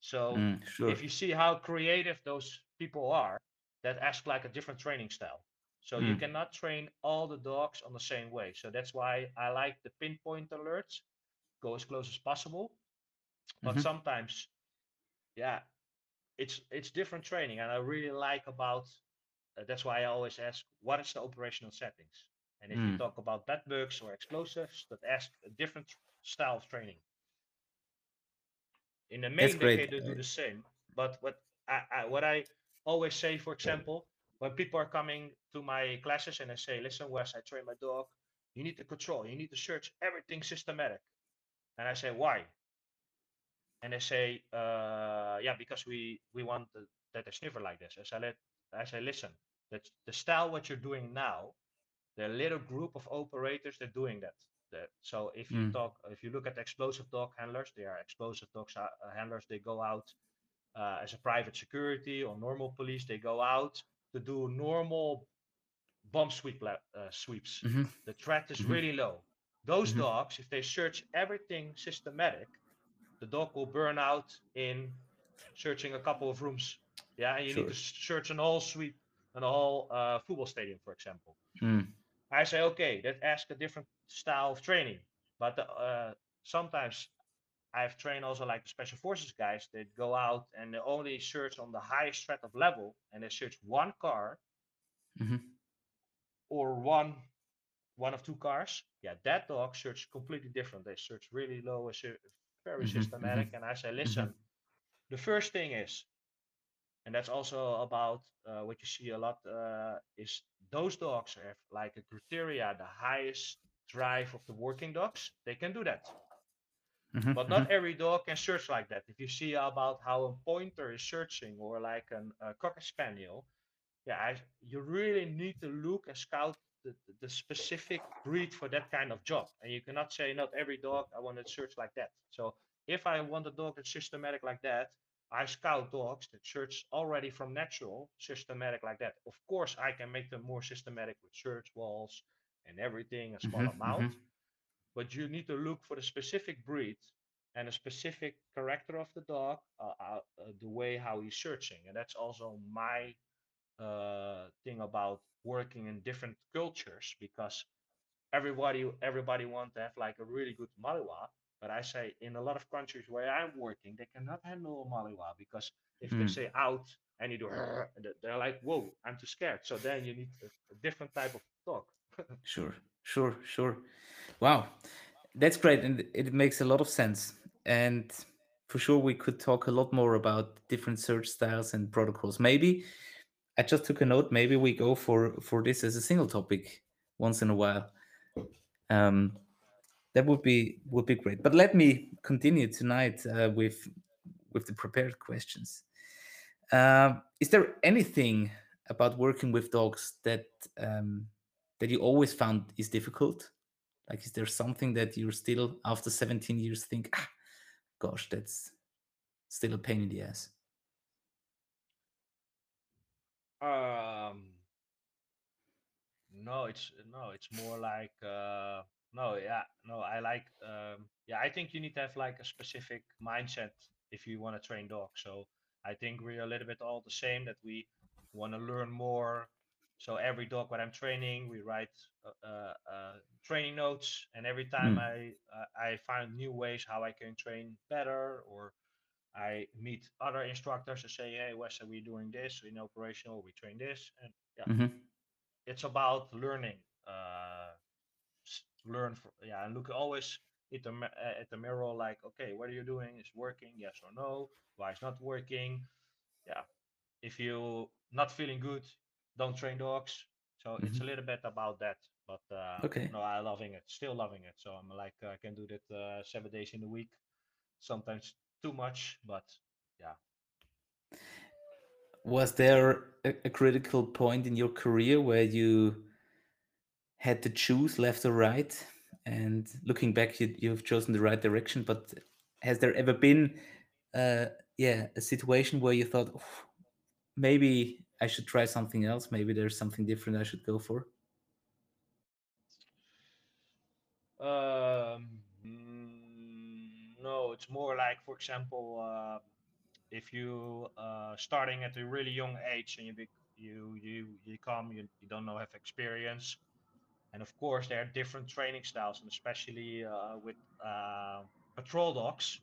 So Mm. Sure. if you see how creative those people are, that ask like a different training style. So you Mm. cannot train all the dogs on the same way. So that's why I like the pinpoint alerts, go as close as possible. But Mhm. sometimes, yeah, it's it's different training, and I really like about. Uh, that's why I always ask, what is the operational settings? And if you Mm. talk about bed bugs or explosives, that ask a different style of training. In the main decade, they do Uh, the same. But what I, I what I always say, for example, when people are coming to my classes and I say, "Listen, Wes, I train my dog. You need to control. You need to search everything systematic." And I say, "Why?" And they say, uh, "Yeah, because we we want the, that they sniffer like this." I say, let, I say, "Listen, that's the style what you're doing now. The little group of operators they're doing that. That so if you Mm. talk, if you look at explosive dog handlers, they are explosive dog uh, handlers. They go out uh, as a private security or normal police. They go out to do normal bomb sweep uh, sweeps. Mhm. The threat is Mhm. really low. Those Mhm. dogs, if they search everything systematic, the dog will burn out in searching a couple of rooms. Yeah, and you need to search an whole suite, an whole uh, football stadium, for example. Mm. I say, okay, that asks a different style of training. But uh, sometimes I've trained also like the special forces guys that go out and they only search on the highest threat of level and they search one car hmm or one one of two cars. Yeah, that dog search completely different. They search really low, very Mhm, systematic. And I say, listen, the first thing is, and that's also about uh, what you see a lot uh, is those dogs have like a criteria, the highest drive of the working dogs. They can do that. hmm But not every dog can search like that. If you see about how a pointer is searching or like an, a cocker spaniel, yeah, I, you really need to look and scout the, the- specific breed for that kind of job. And you cannot say not every dog I want to search like that. So if I want a dog that's systematic like that, I scout dogs that search already from natural systematic like that. Of course, I can make them more systematic with search walls and everything, a small Mhm, amount mhm. but you need to look for the specific breed and a specific character of the dog, uh, uh, uh, the way how he's searching, and that's also my uh, thing about working in different cultures because everybody everybody want to have like a really good Malinois, but I say in a lot of countries where I'm working, they cannot handle a Malinois because if they Hmm. say out and you do, they- they're like, whoa, I'm too scared. So then you need a, a different type of talk Sure, sure, sure. Wow, that's great, and it makes a lot of sense. And for sure, we could talk a lot more about different search styles and protocols. Maybe I just took a note. Maybe we go for for this as a single topic once in a while. Um, that would be would be great. But let me continue tonight uh, with with the prepared questions. Um, is there anything about working with dogs that um, that you always found is difficult? Like, is there something that you're still after 17 years think, ah, gosh, that's still a pain in the ass? Um, No, it's no, it's more like uh no, yeah, no, I like um yeah, I think you need to have like a specific mindset if you want to train dogs. So I think we're a little bit all the same that we want to learn more. So every dog when I'm training, we write uh, uh, uh, training notes, and every time Mm, I uh, I find new ways how I can train better, or I meet other instructors and say, hey, Wes, are we doing this? In operational? We train this, and yeah. Mhm, it's about learning uh learn for, yeah and look always at the uh, at the mirror like okay what are you doing? Is working? Yes or no? Why it's not working? Yeah. If you not feeling good don't train dogs. So it's a mhm. little bit about that but uh Okay. no I'm loving it still loving it. So i'm like uh, i can do that uh, seven days in a week sometimes too much but yeah Was there a, a critical point in your career where you had to choose left or right? And looking back, you, you've chosen the right direction. But has there ever been, uh, yeah, a situation where you thought, "Oof, maybe I should try something else. Maybe there's something different I should go for. no it's more like for example uh, if you uh starting at a really young age and you be, you you you come you, you don't know have experience. And of course there are different training styles and especially uh, with uh, patrol dogs.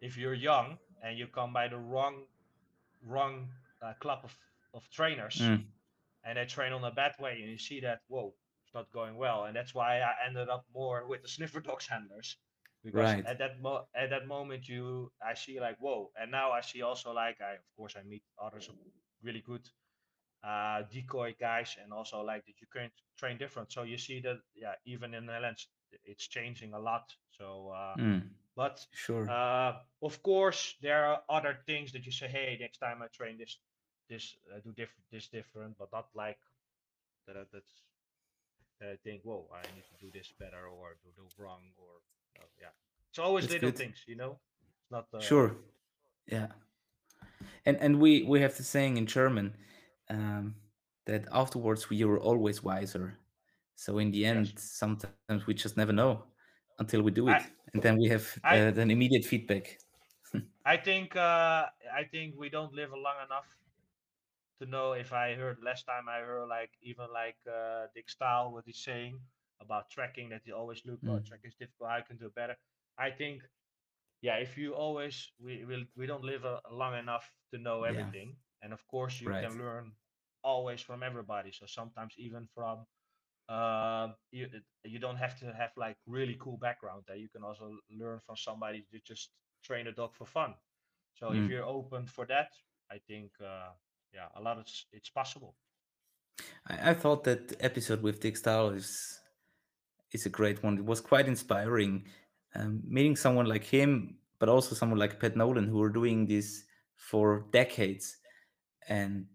If you're young and you come by the wrong wrong uh, club of, of trainers Mm, and they train on a bad way and you see that whoa it's not going well. And that's why i ended up more with the sniffer dogs handlers because right. at that mo- at that moment you i see like whoa and now i see also like i of course i meet others really good uh decoy guys and also like that you can train different so you see that yeah even in the netherlands it's changing a lot so uh Mm, but sure. uh of course there are other things that you say hey next time i train this this uh, do different this different but not like that I- that's that I think, whoa, I need to do this better or do do wrong or uh, yeah. It's always That's little good. things, you know. It's not uh Sure. Yeah. And and we we have the saying in German um, that afterwards we are always wiser. So in the yes. end, sometimes we just never know until we do I it, and then we have I uh, then immediate feedback. I think uh, I think we don't live long enough to know if I heard last time I heard like even like uh, Dick Staal what he's saying about tracking that you always look oh Mm. tracking is difficult I can do better. I think yeah if you always we we, we don't live uh, long enough to know Yeah. everything and of course you Right. can learn always from everybody so sometimes even from uh, you you don't have to have like really cool background there you can also learn from somebody to just train a dog for fun so if Mm. you're open for that i think uh, yeah a lot of it's, it's possible I, I thought that episode with Dick Staal is is a great one. It was quite inspiring. Um, meeting someone like him, but also someone like Pat Nolan, who are doing this for decades, and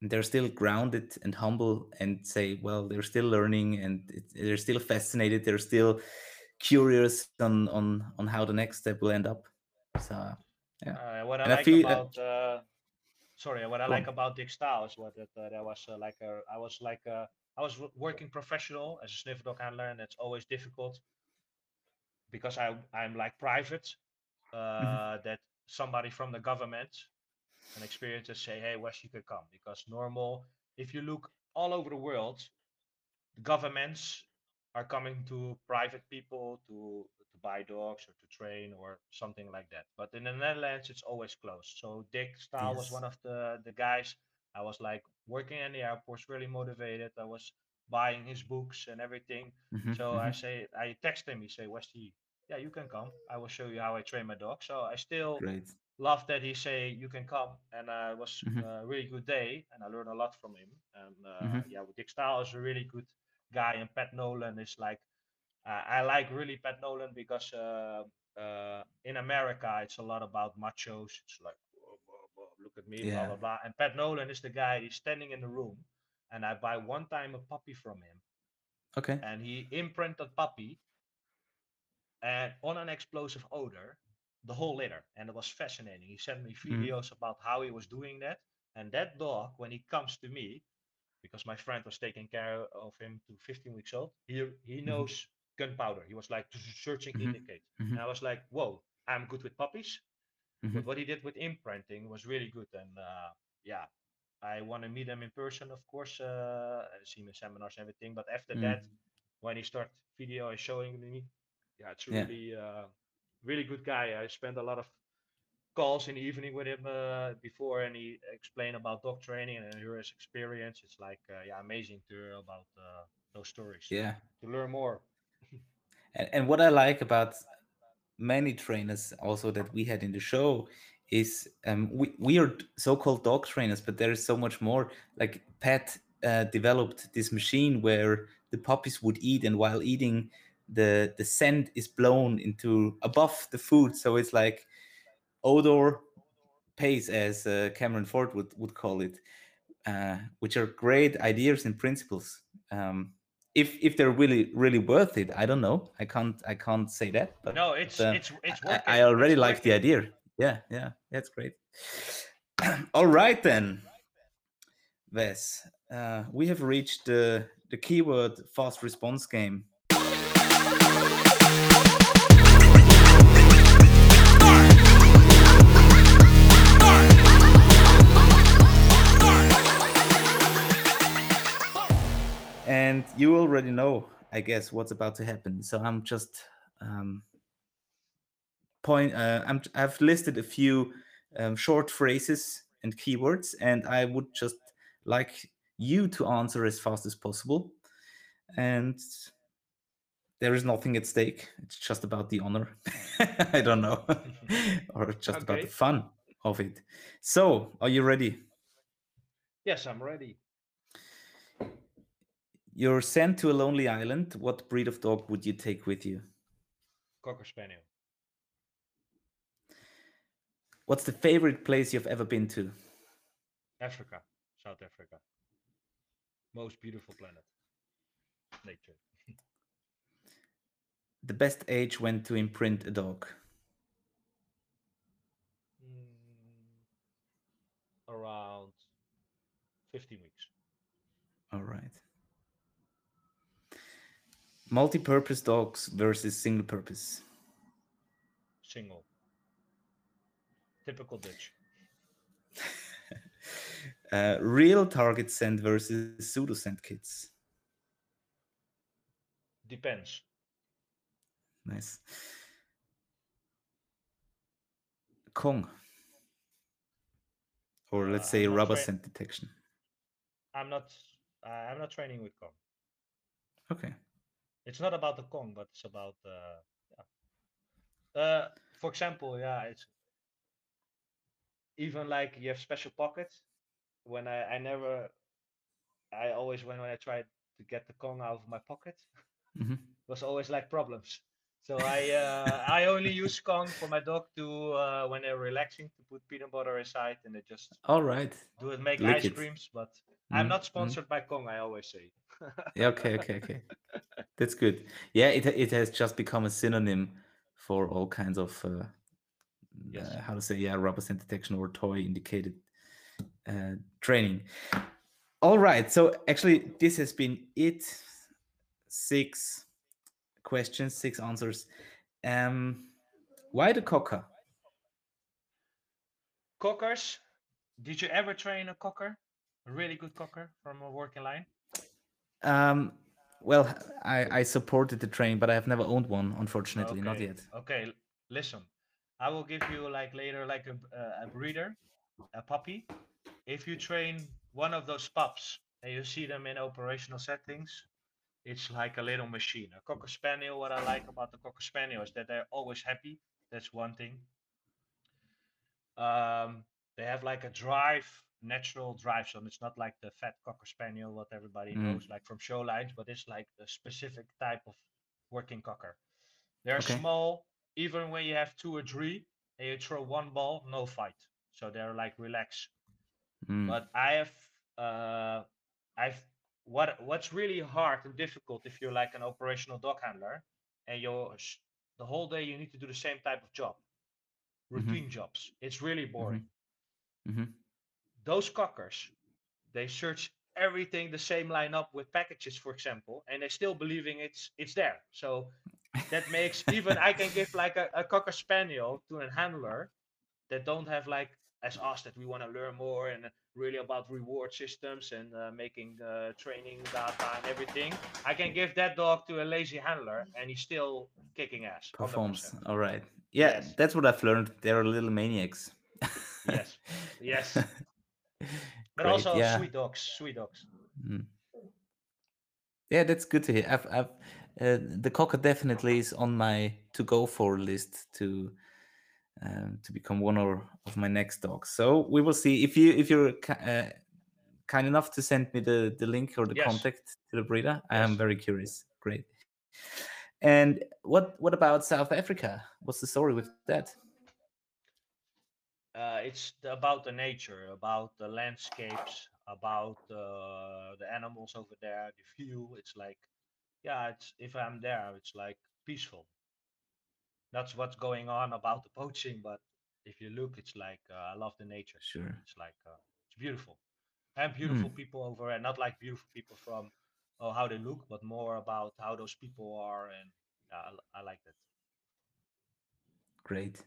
they're still grounded and humble, and say, well, they're still learning, and it, they're still fascinated. They're still curious on on on how the next step will end up. So Yeah. uh, what i And I feel, uh, about uh, sorry what i like on. about dick staal is what that uh, there was uh, like a i was like uh, i was working professional as a sniff dog handler and it's always difficult because i i'm like private uh, that somebody from the government and experiences say, hey, Wes, you could come. Because normal, if you look all over the world, the governments are coming to private people to to buy dogs or to train or something like that. But in the Netherlands, it's always closed. So Dick Staal was one of the the guys. I was like working in the airports, really motivated. I was buying his books and everything. Mhm, So I mhm. say, I text him. He say, Westy, yeah, you can come. I will show you how I train my dog. So I still great. love that he say you can come and uh, it was Mhm. a really good day and i learned a lot from him and uh, Mhm. yeah dick Staal is a really good guy and pat nolan is like uh, i like really pat nolan because uh, uh, in america it's a lot about machos it's like "Whoa, whoa, whoa, look at me blah Yeah. blah blah and pat nolan is the guy he's standing in the room and i buy one time a puppy from him Okay. and he imprinted puppy and on an explosive odor the whole litter and it was fascinating he sent me Mm. videos about how he was doing that and that dog when he comes to me because my friend was taking care of him to 15 weeks old he he knows gunpowder he was like searching Mhm. indicate Mhm. and i was like whoa i'm good with puppies Mhm. but what he did with imprinting was really good and uh, yeah i want to meet him in person of course uh, see him in seminars and everything but after Mm. that when he start video and showing me yeah it's Yeah. really uh, really good guy i spent a lot of calls in the evening with him uh, before and he explained about dog training and his experience it's like uh, yeah amazing to hear about uh, those stories Yeah. to learn more And, and what I like about many trainers also that we had in the show is um, we, we are so-called dog trainers, but there is so much more. Like Pat uh, developed this machine where the puppies would eat, and while eating, the the scent is blown into above the food, so it's like odor pace, as uh, Cameron Ford would would call it, uh, which are great ideas and principles. Um, if if they're really really worth it, I don't know. I can't I can't say that. But no it's uh, it's it's I, working I already like the idea. Yeah, yeah, that's great. All right then, Wes. Uh, we have reached the the keyword fast response game. And you already know, I guess, what's about to happen. So I'm just um, point. Uh, I'm, I've listed a few um, short phrases and keywords, and I would just like you to answer as fast as possible. And there is nothing at stake. It's just about the honor. I don't know, or just about the fun of it. So, are you ready? yes i'm ready You're sent to a lonely island. What breed of dog would you take with you? cocker spaniel What's the favorite place you've ever been to? africa south africa most beautiful planet nature The best age when to imprint a dog? Mm, around 15 weeks All right. Multi-purpose dogs versus single purpose. single Typical Dutch. uh, real target scent versus pseudo scent kits. Depends. Nice. Kong. Or let's Uh, say rubber scent detection. I'm not. Uh, I'm not training with Kong. Okay. It's not about the Kong, but it's about. Uh, yeah. Uh, for example, yeah, it's even like you have special pockets. When I I never, I always when when I tried to get the Kong out of my pocket, hmm was always like problems. So I uh, I only use Kong for my dog to uh, when they're relaxing to put peanut butter inside and they just All right. do it make Lick ice it. creams. But I'm Mhm, not mhm. sponsored by Kong. I always say. Yeah, okay, okay, okay. That's good. Yeah, it it has just become a synonym for all kinds of uh, Yes. uh, how to say yeah rubber scent detection or toy indicated uh, training. All right. So actually, this has been it. Six questions, six answers. Um, why the cocker? Cockers. Did you ever train a cocker? A really good cocker from a working line? Um, well, I, I supported the training, but I have never owned one, unfortunately, not yet. Okay, listen. I will give you like later like a, uh, a breeder, a puppy. If you train one of those pups and you see them in operational settings, it's like a little machine. A cocker spaniel. What I like about the cocker spaniel is that they're always happy. That's one thing. Um, they have like a drive, natural drive. So it's not like the fat cocker spaniel what everybody Mm. knows, like from show lines, but it's like a specific type of working cocker. They're Okay. small, even when you have two or three and you throw one ball, no fight. So they're like relaxed. Mm, But I have uh I've what what's really hard and difficult if you're like an operational dog handler and you're the whole day you need to do the same type of job. Routine jobs. It's really boring. mhm. Those cockers, they search everything the same line up with packages, for example, and they're still believing it's it's there. So that makes even I can give like a, a cocker spaniel to a handler that don't have like as us that we want to learn more and really about reward systems and uh, making uh, training data and everything. I can give that dog to a lazy handler and he's still kicking ass. 100%. Performs. All right. Yeah, Yes. that's what I've learned. They're little maniacs. Yes. Yes. But Great, also yeah. sweet dogs. Sweet dogs. Mm. Yeah, that's good to hear. I've, I've, uh, the cocker definitely is on my to go for list to um, to become one or, of my next dogs. So we will see if you if you're uh, kind enough to send me the the link or the Yes. contact to the breeder. I am very curious. Great. And what what about South Africa? What's the story with that? Uh, it's about the nature, about the landscapes, about uh, the animals over there, the view. It's like, yeah, it's if I'm there, it's like peaceful. That's what's going on about the poaching, but if you look, it's like uh, I love the nature. Sure. It's like uh, it's beautiful, and beautiful Hmm. people over there. Not like beautiful people from oh how they look, but more about how those people are, and yeah, I, I like that. Great.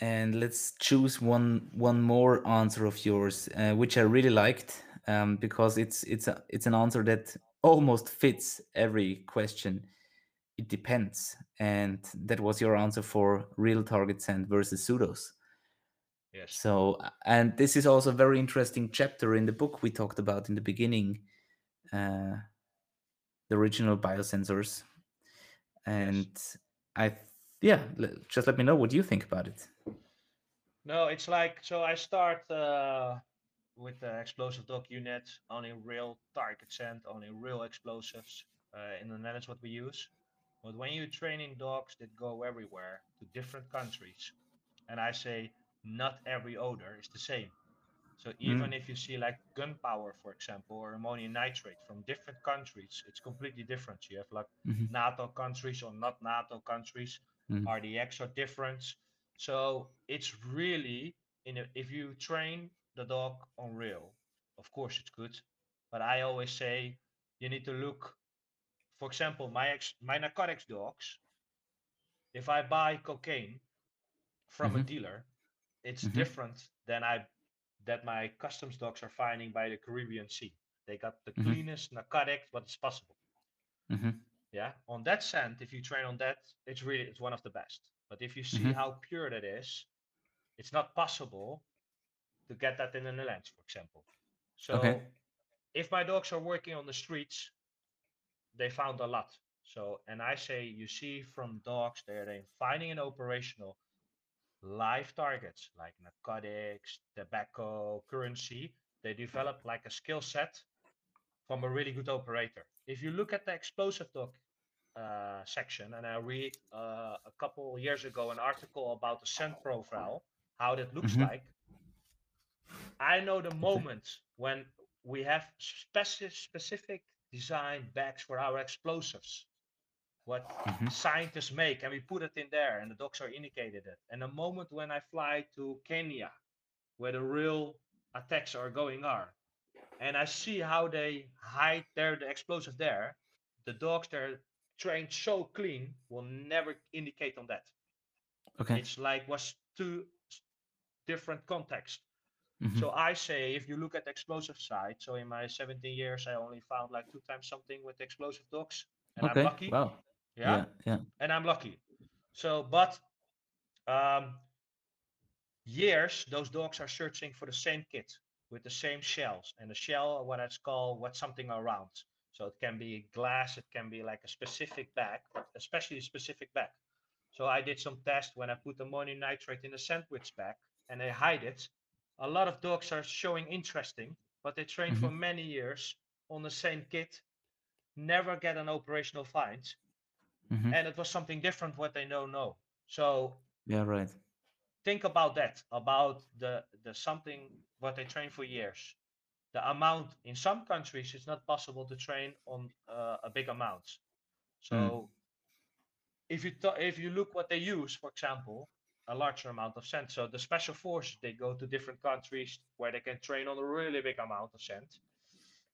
And let's choose one one more answer of yours, uh, which I really liked, um, because it's it's a, it's an answer that almost fits every question. It depends, and that was your answer for real target scent versus pseudos. Yes. So, and this is also a very interesting chapter in the book we talked about in the beginning, uh, the original biosensors. And I, th- yeah, just let me know what you think about it. No, it's like so. I start uh, with the explosive dog unit, only real target scent, only real explosives. Uh, in the Netherlands, what we use. But when you're training dogs that go everywhere to different countries, and I say not every odor is the same. So even if you see like gunpowder, for example, or ammonium nitrate from different countries, it's completely different. You have like Mhm. NATO countries or not NATO countries. Mhm. RDX are different. So it's really in a, if you train the dog on real, of course it's good. But I always say you need to look. For example, my ex, my narcotics dogs. If I buy cocaine, from a Mhm. dealer, it's Mhm. different than I that my customs dogs are finding by the Caribbean Sea. They got the Mhm. cleanest but it's possible. hmm Yeah, on that scent, if you train on that, it's really it's one of the best. But if you see Mhm. how pure that is, it's not possible to get that in the Netherlands, for example. So Okay. if my dogs are working on the streets, they found a lot. So and I say you see from dogs they're then finding an operational live targets like narcotics, tobacco, currency. They develop like a skill set from a really good operator. If you look at the explosive dog uh, section, and I read uh, a couple years ago an article about the scent profile, how that looks Mhm. like. I know the moment when we have speci- specific design bags for our explosives, what Mhm. scientists make, and we put it in there, and the docs are indicated it. And the moment when I fly to Kenya, where the real attacks are going on, and I see how they hide their the explosive there, the dogs they're trained so clean will never indicate on that. Okay. It's like was two different context. Mhm. So I say if you look at the explosive side, so in my 17 years I only found like two times something with explosive dogs, and okay. I'm lucky. Wow. Yeah, Yeah. Yeah. and I'm lucky. So, but um, years those dogs are searching for the same kit with the same shells, and the shell what it's called what's something around. So it can be glass, it can be like a specific bag, but especially a specific bag. So I did some tests when I put ammonium nitrate in a sandwich bag and they hide it. A lot of dogs are showing interesting, but they train for many years on the same kit, never get an operational find, Mhm. and it was something different what they know know. So Yeah. Right. think about that, about the the something what they train for years. The amount in some countries it's not possible to train on uh, a big amount. So if you th- if you look what they use, for example, a larger amount of scent. So the special forces they go to different countries where they can train on a really big amount of scent.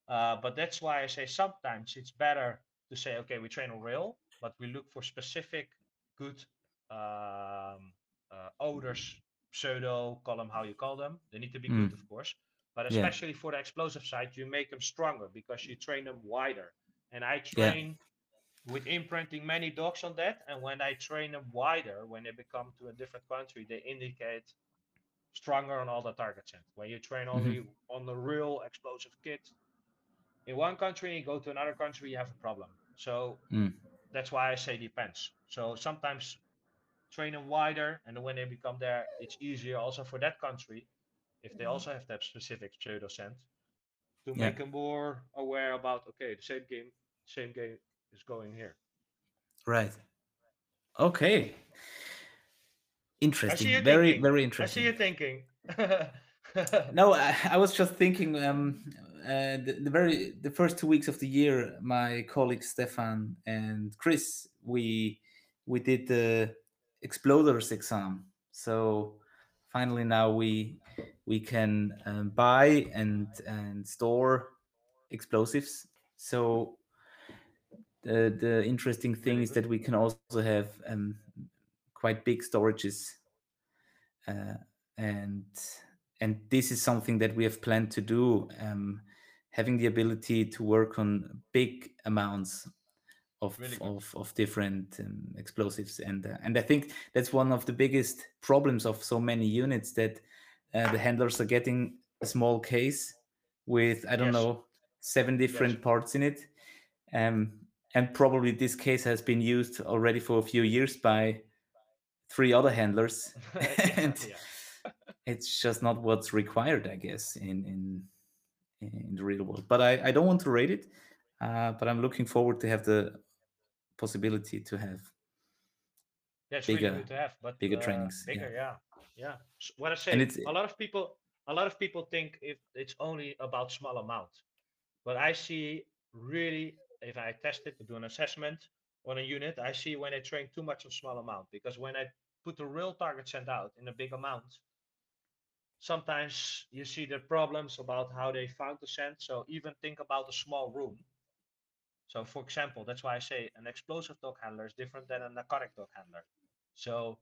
Uh, but that's why I say sometimes it's better to say, okay, we train on real, but we look for specific good um, uh, odors, pseudo, call them how you call them. They need to be good, Mm. of course. But Yeah. especially for the explosive side, you make them stronger because you train them wider. And I Yeah. train with imprinting many dogs on that. And when I train them wider, when they become to a different country, they indicate stronger on all the target scent. When you train only on the real explosive kit, in one country, you go to another country, you have a problem. So Mm. that's why I say depends. So sometimes train them wider, and when they become there, it's easier also for that country, if they also have that specific pseudo scent, to Yeah. make them more aware about okay, the same game, same game is going here. Right. Okay. Interesting. very, thinking. very interesting I see interesting. you thinking. No, I, I was just thinking. Um, uh, the, the very the first two weeks of the year, my colleagues Stefan and Chris, we we did the exploders exam. So finally, now we we can um, buy and and store explosives. So the the interesting thing is that we can also have um, quite big storages uh, and and this is something that we have planned to do um, having the ability to work on big amounts of Really of, of different um, explosives and uh, and I think that's one of the biggest problems of so many units that uh, the handlers are getting a small case with I don't Yes. know seven different parts in it um, and probably this case has been used already for a few years by three other handlers and yeah. it's just not what's required i guess in in in the real world but i i don't want to rate it uh, but i'm looking forward to have the possibility to have That's bigger- really good to have. But bigger uh, trainings, bigger, yeah, yeah. What I say, a lot of people, a lot of people think if it's only about small amount, but I see really if I test it to do an assessment on a unit, I see when they train too much of small amount because when I put the real target sent out in a big amount, sometimes you see the problems about how they found the scent. So even think about a small room. So for example, that's why I say an explosive dog handler is different than a narcotic dog handler. So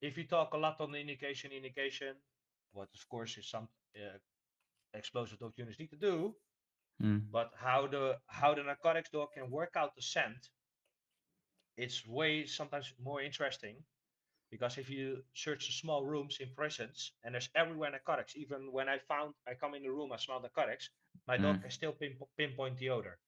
if you talk a lot on the indication, indication, what of course is some uh, explosive dog units need to do, Mm. but how the how the narcotics dog can work out the scent, it's way sometimes more interesting because if you search the small rooms in prisons and there's everywhere narcotics, even when I found I come in the room, I smell narcotics, my dog Mm. can still pin, pinpoint the odor.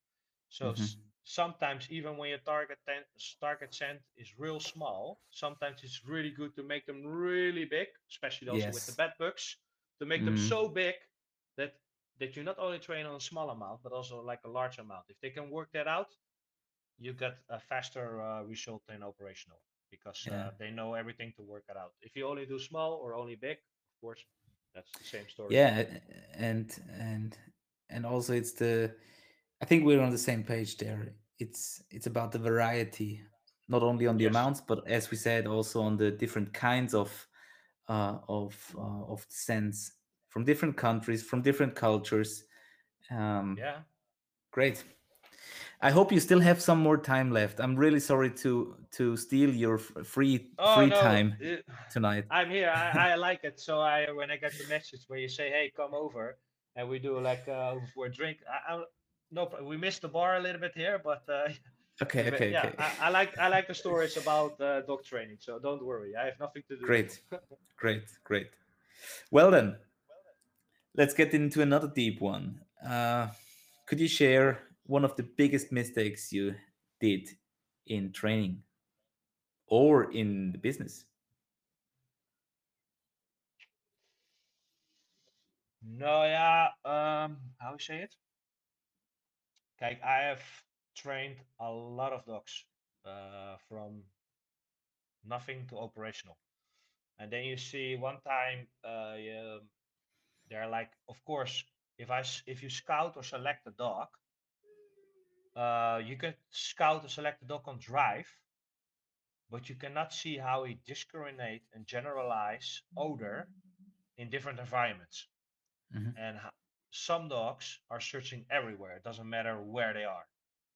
So Mhm. Sometimes even when your target ten, target scent is real small, sometimes it's really good to make them really big, especially also with the Yes. bed bugs, to make them Mm. so big that that you not only train on a small amount but also like a large amount. If they can work that out, you get a faster uh, result in operational because Yeah. uh, they know everything to work it out. If you only do small or only big, of course, that's the same story. Yeah, and and and also it's the I think we're on the same page there. It's it's about the variety, not only on the Yes. amounts, but as we said, also on the different kinds of uh, of uh, of scents from different countries, from different cultures. Um, Yeah. Great. I hope you still have some more time left. I'm really sorry to to steal your free Oh free no, time tonight. I'm here. I, I like it. So I when I get the message where you say, "Hey, come over," and we do like uh, for a drink. I, I, no, we missed the bar a little bit here, but uh, Okay, okay, yeah, okay. I, I like I like the stories about uh, dog training. So don't worry, I have nothing to do. Great, great, great. Well then, let's get into another deep one. Uh, could you share one of the biggest mistakes you did in training or in the business? No, yeah. Um, how you say it? Kijk, I have trained a lot of dogs uh, from nothing to operational. And then you see one time, uh, you, they're like, of course, if I if you scout or select a dog, uh, you can scout or select a dog on drive, but you cannot see how he discriminate and generalize odor in different environments. Mhm. And some dogs are searching everywhere. It doesn't matter where they are.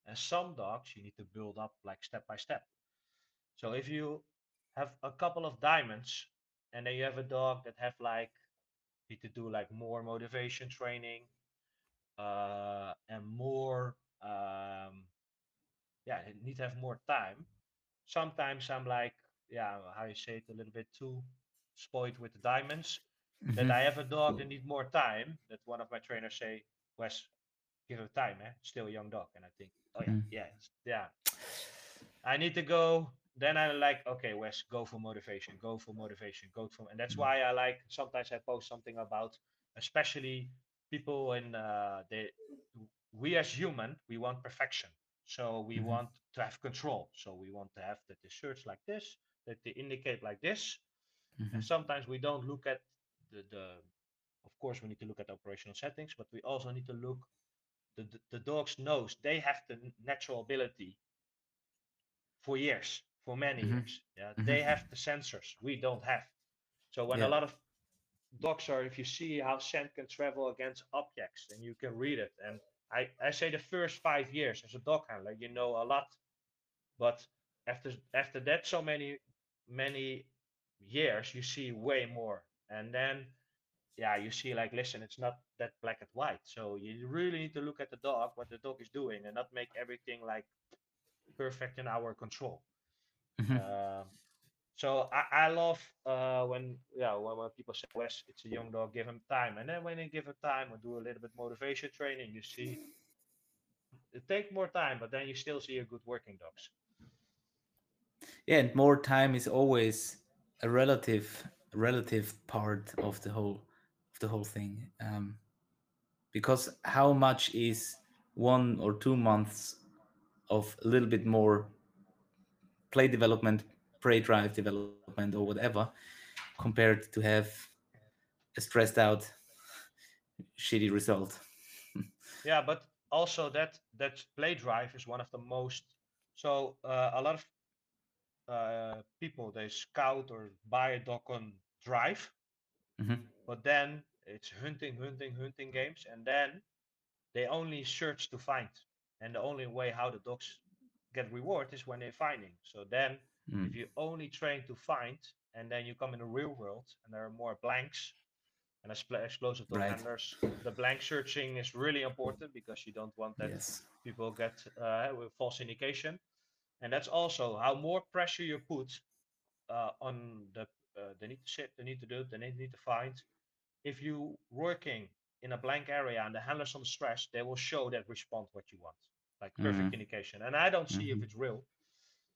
And some dogs you need to build up like step by step. So if you have a couple of diamonds and then you have a dog that have like need to do like more motivation training uh, and more um, yeah need to have more time sometimes i'm like yeah how you say it a little bit too spoiled with the diamonds that Mhm. i have a dog that need more time that one of my trainers say wes give it time eh? still a young dog and i think oh yeah Mm. yeah yeah i need to go then i like okay wes go for motivation go for motivation go for and that's Mm. why i like sometimes i post something about especially people in uh they we as human we want perfection so we Mhm. want to have control so we want to have that the shirts like this that they indicate like this Mhm. and sometimes we don't look at the, the of course we need to look at operational settings but we also need to look the, the, the dog's nose they have the natural ability for years for many Mhm. years yeah? They have the sensors we don't have. So when a lot of dogs are if you see how scent can travel against objects and you can read it. And i i say the first five years as a dog handler you know a lot. But after after that so many many years you see way more and then yeah you see like listen it's not that black and white. So you really need to look at the dog what the dog is doing and not make everything like perfect in our control. Mhm. um, so I, I love uh, when yeah when, when people say Wes it's a young dog give him time. And then when they give him time and do a little bit motivation training you see. It take more time but then you still see a good working dogs. Yeah, and more time is always a relative relative part of the whole of the whole thing. Um, because how much is one or two months of a little bit more play development, prey drive development, or whatever, compared to have a stressed out, shitty result. yeah but also that that play drive is one of the most so uh, a lot of uh, people they scout or buy a dog on drive Mhm. but then it's hunting hunting hunting games and then they only search to find and the only way how the dogs get reward is when they're finding so then Mm. if you only train to find and then you come in the real world and there are more blanks and expl- explosive Right. handlers. The blank searching is really important because you don't want that Yes. people get uh, with false indication, and that's also how more pressure you put uh, on the uh, they need to sit, they need to do, it. they need to find. If you working in a blank area and the handlers on stress, they will show that respond what you want, like perfect Mhm. indication. And I don't see if Mhm. it's real.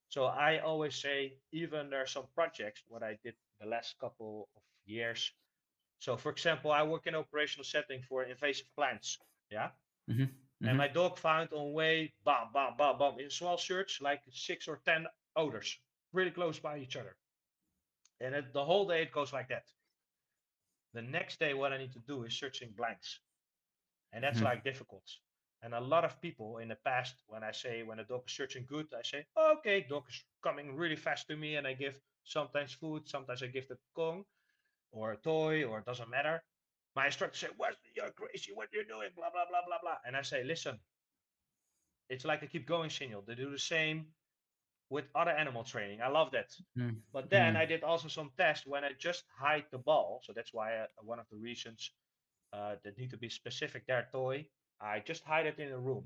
So I always say, even there are some projects what I did the last couple of years. So for example, I work in operational setting for invasive plants. Yeah. Mhm. And my dog found on way, bam, bam, bam, bam, in small search, like six or ten odors, really close by each other. And it, the whole day it goes like that. The next day, what I need to do is searching blanks. And that's Mhm. like difficult. And a lot of people in the past, when I say when a dog is searching good, I say, okay, dog is coming really fast to me, and I give sometimes food, sometimes I give the Kong or a toy, or it doesn't matter. My instructor say, "What? You're crazy! What you're doing? Blah blah blah blah blah." And I say, "Listen, it's like a keep going signal. They do the same with other animal training. I love that. Mm. But then Mm. I did also some tests when I just hide the ball. So that's why uh, one of the reasons uh, that need to be specific their toy. I just hide it in a room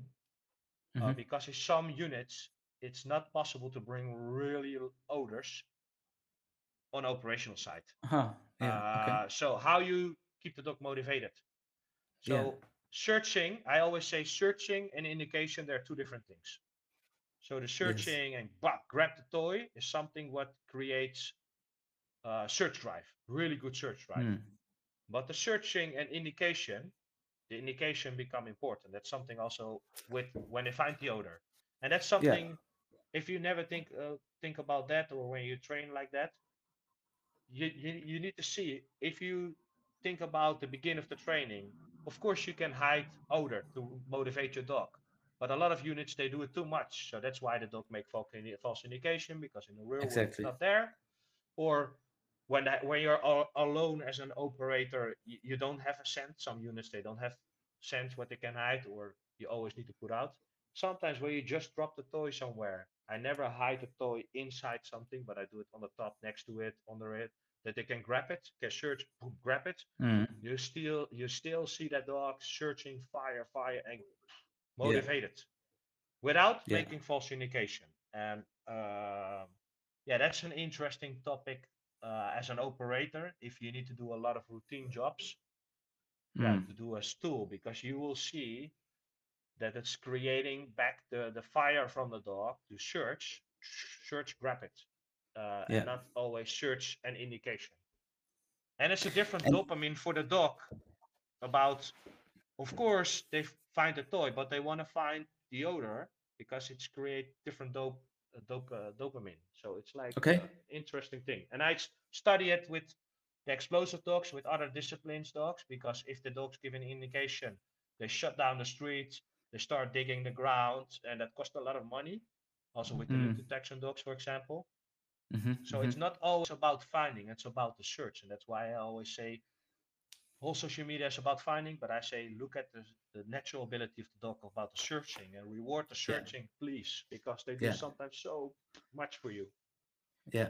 uh, Mhm. because in some units it's not possible to bring really odors on operational site. Huh. Yeah. Okay. Uh, so how you keep the dog motivated? So Yeah. searching, I always say searching and indication they're two different things. So the searching and bah, grab the toy is something what creates uh, search drive, really good search drive. Mm. But the searching and indication, the indication become important. That's something also with when they find the odor, and that's something. If you never think uh, think about that, or when you train like that, you, you you need to see if you think about the beginning of the training. Of course, you can hide odor to motivate your dog, but a lot of units they do it too much. So that's why they don't make false indication because in the real world it's Exactly. not there, or when that, when you're all, alone as an operator, you, you don't have a scent. Some units they don't have sense what they can hide, or you always need to put out. Sometimes when you just drop the toy somewhere, I never hide the toy inside something, but I do it on the top, next to it, under it, that they can grab it, can search, boom, grab it. Mm. You still you still see that dog searching, fire, fire, and Yeah. motivated, without Yeah. making false indication. And um yeah, that's an interesting topic uh, as an operator. If you need to do a lot of routine jobs, yeah, Mm. to do a stool because you will see that it's creating back the, the fire from the dog to search, search, grab it, uh, Yeah. and not always search an indication. And it's a different And- dopamine for the dog. About, of course, they f- find a toy, but they want to find the odor because it's create different dope, uh, dope uh, dopamine. So it's like Okay. uh, interesting thing. And I study it with the explosive dogs with other disciplines dogs because if the dogs give an indication they shut down the streets they start digging the ground and that costs a lot of money also with the Mm. detection dogs for example Mhm, so mhm. it's not always about finding it's about the search and that's why i always say whole social media is about finding but i say look at the, the natural ability of the dog about the searching and reward the Yeah. searching please because they do Yeah. sometimes so much for you Yeah,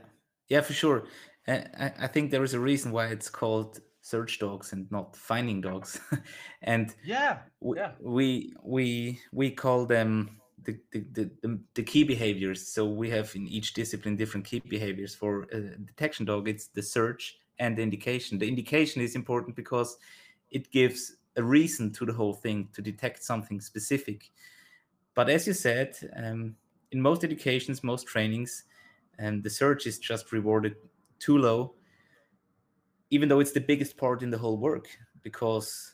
yeah, for sure. Uh, I, I think there is a reason why it's called search dogs and not finding dogs, and yeah we yeah we we, we call them the, the, the, the, the key behaviors. So we have in each discipline different key behaviors. For a detection dog, it's the search and the indication. The indication is important because it gives a reason to the whole thing to detect something specific. But as you said, um, in most educations, most trainings, and the search is just rewarded too low, even though it's the biggest part in the whole work, because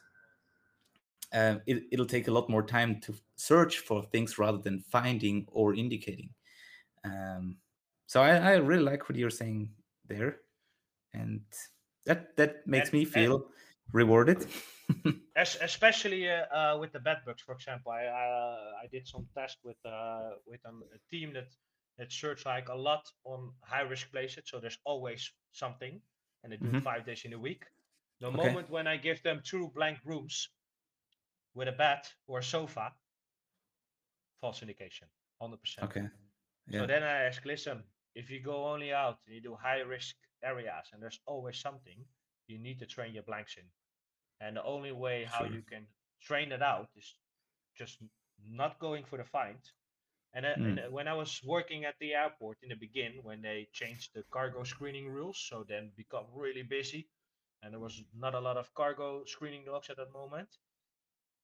um, it, it'll take a lot more time to search for things rather than finding or indicating. Um, so I, I really like what you're saying there, and that that makes And- me and- feel rewarded. Especially uh, uh, with the bed bugs, for example. I uh, I did some test with uh, with um, a team that that search like a lot on high risk places. So there's always something, and they do Mhm. it five days in a week. The Okay. moment when I give them two blank rooms with a bed or a sofa, false indication, hundred percent. okay. Yeah. So then I ask, listen, if you go only out and you do high risk areas and there's always something, you need to train your blanks in. And the only way how Sure. you can train it out is just not going for the find. And, Mm. and uh, when I was working at the airport in the begin, when they changed the cargo screening rules, so then become really busy, and there was not a lot of cargo screening dogs at that moment.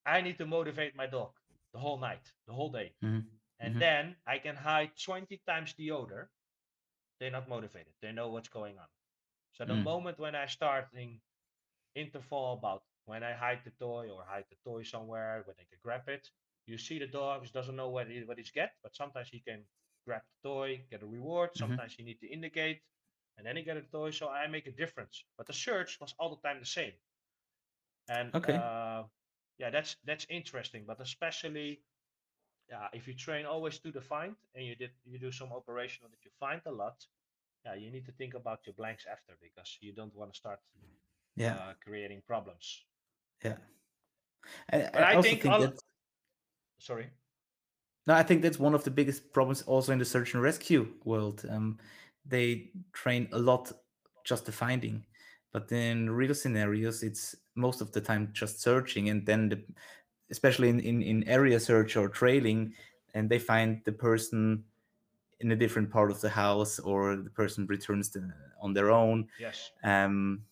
I need to motivate my dog the whole night, the whole day. Mhm. And Mhm. then I can hide 20 times the odor. They're not motivated. They know what's going on. So the Mm. moment when I start in interval about when I hide the toy or hide the toy somewhere where they can grab it, you see the dog doesn't know what he what he's get, but sometimes he can grab the toy, get a reward. Mhm. Sometimes he need to indicate, and then he get a toy. So I make a difference. But the search was all the time the same. And Okay. uh, yeah, that's that's interesting. But especially yeah, if you train always to the find and you did you do some operational that you find a lot, yeah, you need to think about your blanks after because you don't want to start Yeah. uh, creating problems. Yeah. I, But I think think all- Sorry. no, I think that's one of the biggest problems also in the search and rescue world. Um, they train a lot just the finding, but in real scenarios, it's most of the time just searching, and then the, especially in, in in area search or trailing, and they find the person in a different part of the house, or the person returns the, on their own, Yes. um,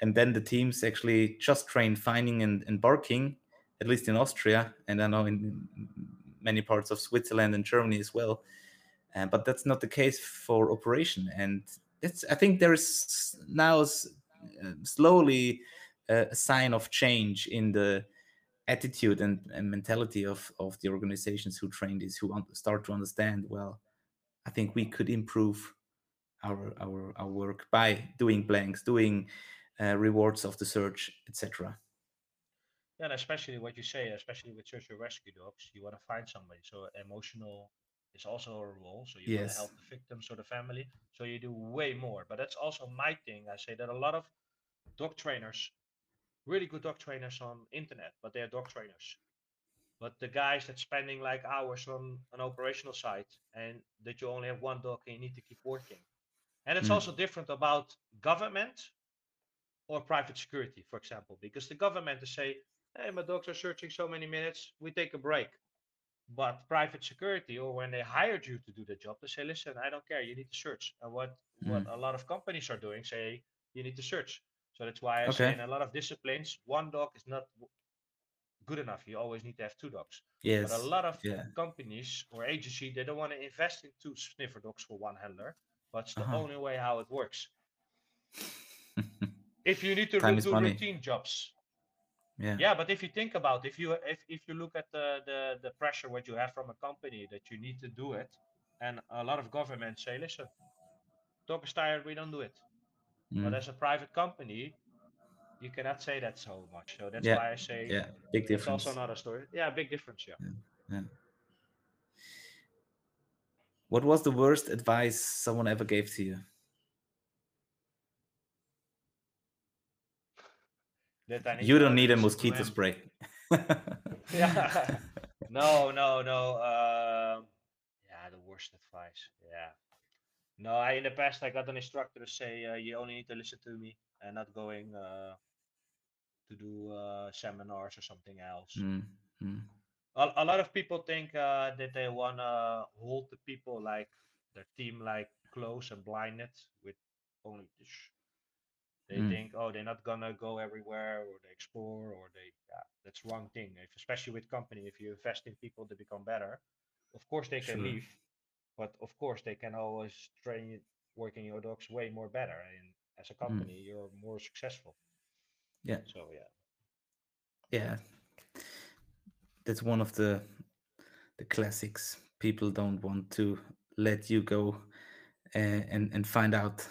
and then the teams actually just train finding and, and barking at least in austria and i know in many parts of switzerland and germany as well. Uh, but that's not the case for operation. And it's i think there's now s- uh, slowly a sign of change in the attitude and, and mentality of, of the organizations who train this who start to understand well i think we could improve our our, our work by doing blanks doing uh, rewards of the search etc Yeah, and especially what you say, especially with search and rescue dogs, you want to find somebody. So emotional is also a role. So you want to help the victims or the family. So you do way more. But that's also my thing. I say that a lot of dog trainers, really good dog trainers on internet, but they're dog trainers. But the guys that spending like hours on an operational site and that you only have one dog and you need to keep working. And it's Mm. also different about government or private security, for example, because the government is say, hey, my dogs are searching so many minutes, we take a break. But private security, or when they hired you to do the job, they say, listen, I don't care, you need to search. And what what Mm. a lot of companies are doing, say, you need to search. So that's why I say in a lot of disciplines, one dog is not good enough. You always need to have two dogs. yes But a lot of yeah companies or agency, they don't want to invest in two sniffer dogs for one handler. But it's the Uh-huh. only way how it works. If you need to do money. routine jobs, yeah yeah, but if you think about if you if, if you look at the, the the pressure what you have from a company that you need to do it, and a lot of governments say, listen, dog is tired, we don't do it. But Mm. as a private company, you cannot say that so much. So that's Yeah, why I say yeah big difference. it's also another story. Yeah, big difference. Yeah. yeah what was the worst advice someone ever gave to you That I need you don't need a mosquito spray Yeah. No, no, no. Um, yeah, the worst advice. Yeah. No, I in the past I got an instructor to say uh, you only need to listen to me and not going uh, to do uh, seminars or something else. Mm, mm, A, a lot of people think uh, that they wanna hold the people like their team like close and blinded with only the sh- they Mm. think oh they're not gonna go everywhere or they explore or they yeah that's wrong thing if especially with company if you invest in people to become better of course they can Sure. leave but of course they can always train you working your dogs way more better and as a company you're more successful. Yeah. So yeah. Yeah. That's one of the the classics. People don't want to let you go uh, and and find out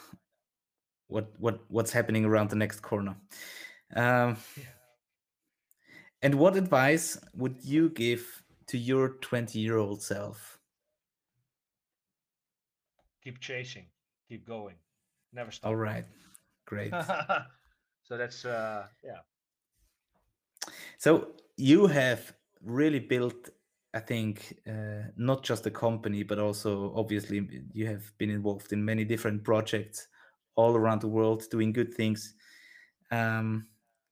what what what's happening around the next corner. Um, and what advice would you give to your 20 year old self keep chasing keep going never stop all right great so that's uh yeah so you have really built I think uh, not just the company, but also obviously you have been involved in many different projects all around the world, doing good things, um,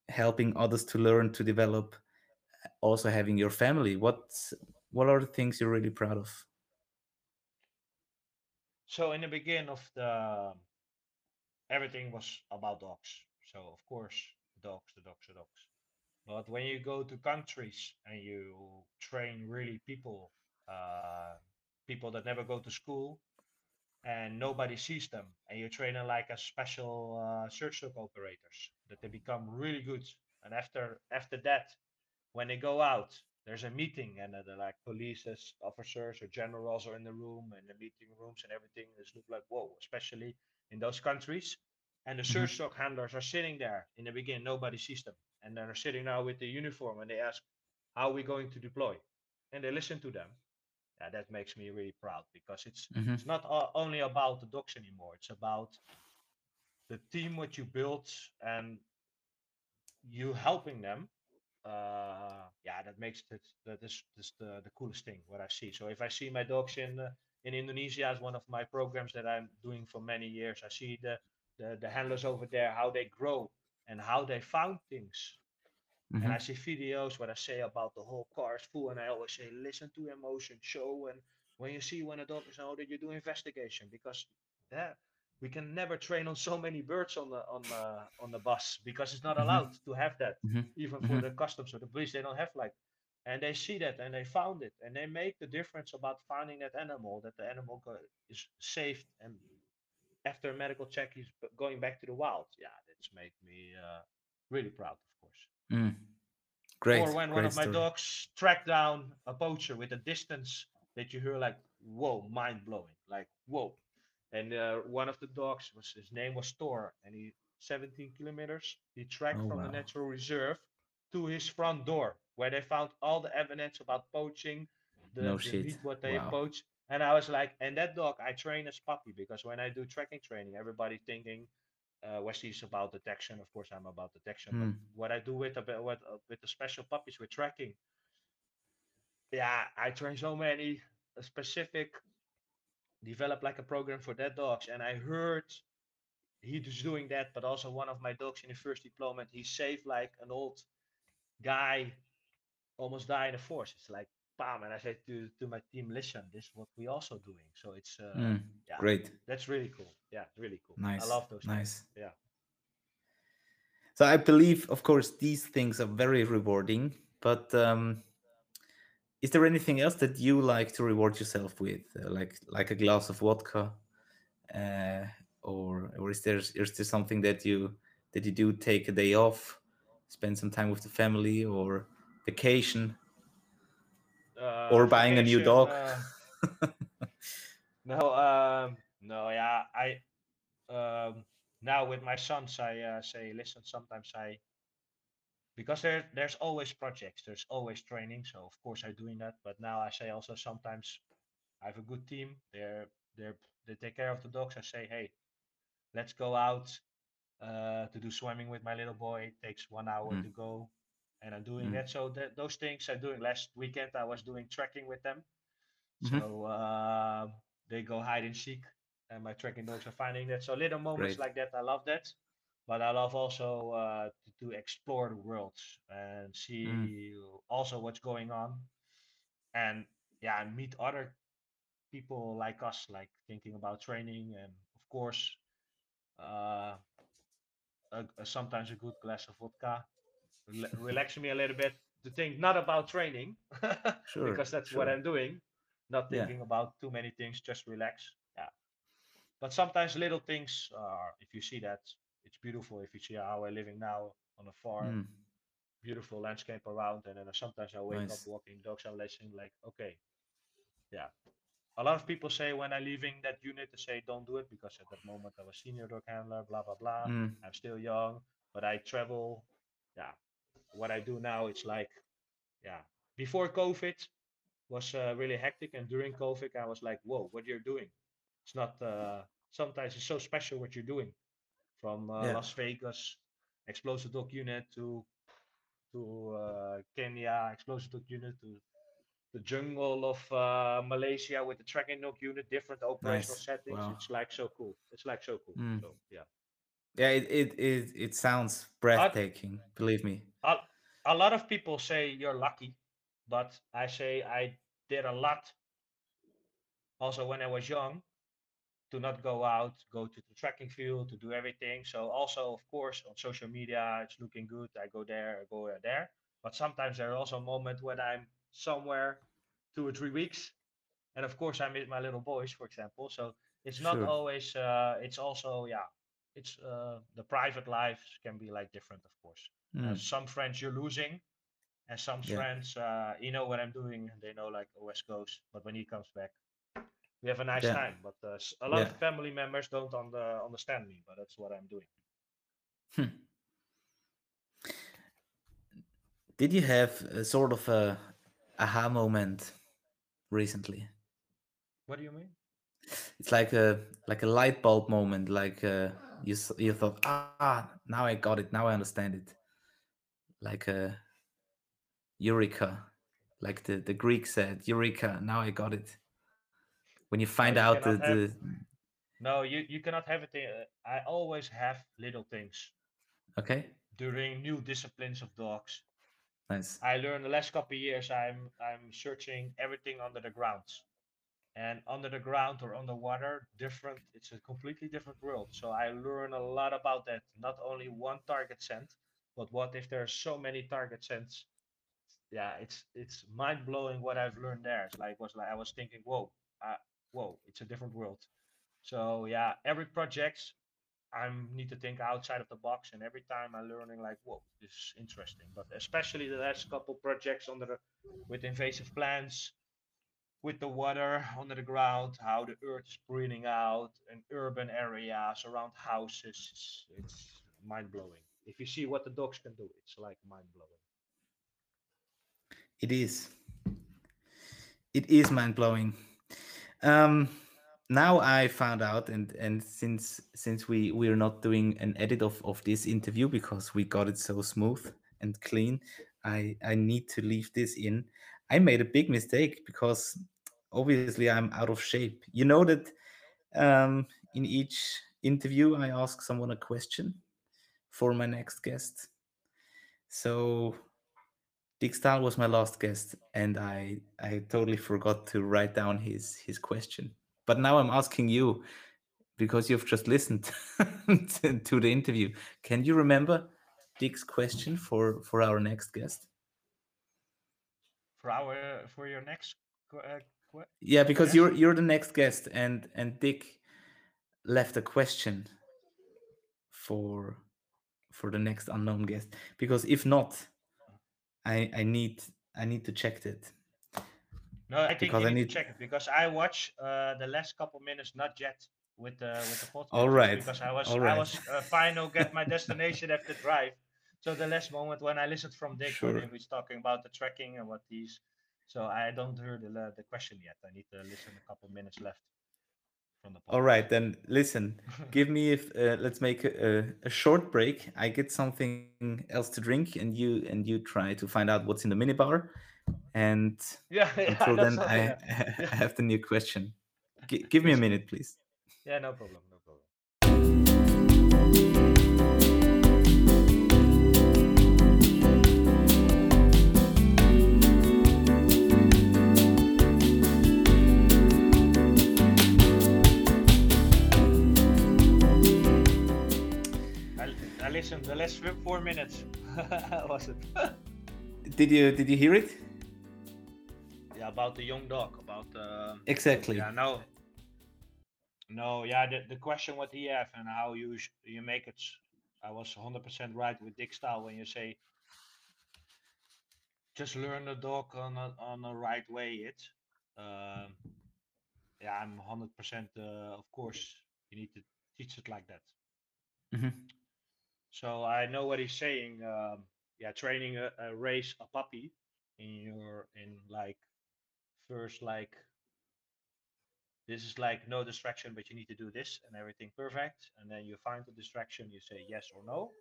helping others to learn to develop. Also having your family. What what are the things you're really proud of? So in the beginning of the everything was about dogs. So of course, dogs, the dogs, the dogs. But when you go to countries and you train really people, uh, people that never go to school, and nobody sees them, and you train them like a special uh, search dog operators, that they become really good. And after after that, when they go out, there's a meeting, and uh, the like police officers or generals are in the room, and the meeting rooms and everything. This look like whoa, especially in those countries. And the hmm search dog handlers are sitting there in the beginning, nobody sees them and they're sitting now with the uniform and they ask, "How are we going to deploy?" And they listen to them. Yeah, that makes me really proud because it's hmm it's not only about the dogs anymore. It's about the team what you built and you helping them. Uh, yeah, that makes it that is this the, the coolest thing what I see. So if I see my dogs in uh, in Indonesia as one of my programs that I'm doing for many years, I see the the, the handlers over there how they grow and how they found things. Mm-hmm. And I see videos where I say about the whole car is full, and I always say, listen to emotion, show. And when you see when a dog is that you do investigation because yeah, we can never train on so many birds on the on the on the bus because it's not mm-hmm. allowed mm-hmm. to have that, mm-hmm. even for mm-hmm. the customs or the police. They don't have like, and they see that and they found it and they make the difference about finding that animal that the animal is safe and after a medical check, he's going back to the wild. Yeah, that's made me uh, really proud, of course. Mm. Great. Or when great one of my story. dogs tracked down a poacher with a distance that you hear like, whoa, mind blowing, like whoa. And uh, one of the dogs was his name was Thor, and he 17 kilometers. He tracked oh, from wow. the natural reserve to his front door, where they found all the evidence about poaching, the, no the what they wow. poach, and I was like, and that dog I train as puppy because when I do tracking training, everybody thinking uh, Wesley's about detection. Of course, I'm about detection. Mm. But hmm. what I do with the with, uh, with the special puppies with tracking, yeah, I train so many specific, develop like a program for that dogs, and I heard he was doing that, but also one of my dogs in the first deployment, he saved like an old guy, almost died in the force. It's like bam and i said to to my team listen this is what we also doing. So it's uh, mm, yeah. great. That's really cool. Yeah really cool. Nice i love those nice. Things. yeah. So i believe of course these things are very rewarding but um is there anything else that you like to reward yourself with uh, like like a glass of vodka uh, or or is there is there something that you that you do take a day off spend some time with the family or vacation uh, or buying a new dog. Uh, no, um, no, yeah, I um, now with my sons, I uh, say, listen. Sometimes I because there there's always projects, there's always training. So of course I'm doing that. But now I say also sometimes I have a good team. They're they're they take care of the dogs. I say, hey, let's go out uh, to do swimming with my little boy. It takes one hour mm. to go and I'm doing mm. that. So that, those things I'm doing. Last weekend I was doing tracking with them. Mm-hmm. So uh, they go hide and seek, and my tracking dogs are finding that. So little moments Great. like that, I love that. But I love also uh, to, to, explore the world and see mm. also what's going on, and yeah, meet other people like us, like thinking about training, and of course, uh, a, a, sometimes a good glass of vodka relax me a little bit to think not about training sure, because that's sure. what I'm doing. Not thinking yeah. about too many things, just relax. Yeah. But sometimes little things are, if you see that, it's beautiful. If you see how we're living now on a farm, mm. beautiful landscape around, and then sometimes I wake nice. up walking dogs, I'm listening like, okay, yeah. A lot of people say when I'm leaving that unit, they say don't do it because at that moment I was senior dog handler, blah blah blah. Mm. I'm still young, but I travel. Yeah, what I do now, it's like, yeah, before COVID was uh, really hectic, and during COVID, I was like, whoa, what you're doing? It's not. Uh, sometimes it's so special what you're doing, from uh, yeah. Las Vegas, explosive dog unit to to uh, Kenya, explosive dog unit to the jungle of uh, Malaysia with the tracking dog unit, different operational Nice. settings. Wow. It's like so cool. It's like so cool. Mm. So yeah. Yeah, it, it it it sounds breathtaking. Believe me. a, a lot of people say you're lucky, but I say I did a lot also when I was young to not go out, go to the tracking field, to do everything. So also, of course, on social media, it's looking good. I go there, I go there. But sometimes there are also moments when I'm somewhere two or three weeks, and of course I'm with my little boys, for example. So it's not Sure. always. Uh, it's also yeah. It's uh, the private lives can be like different, of course. Uh, Mm. some friends you're losing, and some Yeah. friends, uh, you know what I'm doing. They know like oh, West Coast, but when he comes back, we have a nice Yeah. time. But uh, a lot Yeah. of family members don't un- uh, understand me, but that's what I'm doing. Hmm. Did you have a sort of a aha moment recently? What do you mean? It's like a like a light bulb moment. Like uh, you you thought, ah, now I got it. Now I understand it. Like a eureka, like the the Greek said, eureka. Now I got it. When you No, find you out the, have. the No, you you cannot have it. Uh, I always have little things okay, during new disciplines of dogs. nice. I learned the last couple of years. I'm I'm searching everything under the ground. and under the ground or underwater different it's a completely different world so i learn a lot about that not only one target scent but what if there are so many target scents yeah it's it's mind blowing what i've learned there it's like was like i was thinking whoa whoa it's a different world so yeah every project i need to think outside of the box and every time i'm learning like whoa this is interesting but especially the last couple projects under the with invasive plants with the water under the ground, how the earth is breathing out in urban areas around houses. It's, it's mind blowing. If you see what the dogs can do, it's like mind blowing. It is. It is mind blowing. Um, now I found out, and and since since we we are not doing an edit of of this interview because we got it so smooth and clean, I I need to leave this in. I made a big mistake because obviously I'm out of shape. You know that um, in each interview I ask someone a question for my next guest. So Dick Staal was my last guest, and I I totally forgot to write down his his question. But now I'm asking you because you've just listened to, to the interview. Can you remember Dick's question for for our next guest? For our for your next uh, Yeah, because you're you're the next guest, and and Dick left a question for for the next unknown guest. Because if not, I I need I need to check it. no, I think because you I need to check it because I watch uh, the last couple minutes not yet with the with the podcast right, because I was all I was uh, final get my destination after drive. So the last moment when I listened from Dick when he was talking about the tracking and what he's so I don't hear the the question yet. I need to listen a couple minutes left from the podcast. right, then listen. Give me if uh, let's make a, a short break. I get something else to drink, and you and you try to find out what's in the minibar. And yeah, yeah, until then, all. I, Yeah, I have the new question. G- give me a minute, please. yeah, no problem, no problem. I the last four minutes. was it? Did you did you hear it? yeah, about the young dog. About uh, Exactly. yeah, no, no, yeah. The, the question what he have and how you you make it. I was 100% right with Dick Staal when you say just learn the dog on a, on the right way. It. Um, yeah, I'm 100%. Uh, of course, you need to teach it like that. hmm So I know what he's saying. Um, yeah, training a, a race a puppy in your in like first like this is like no distraction, but you need to do this and everything perfect, and then you find the distraction, you say yes or no,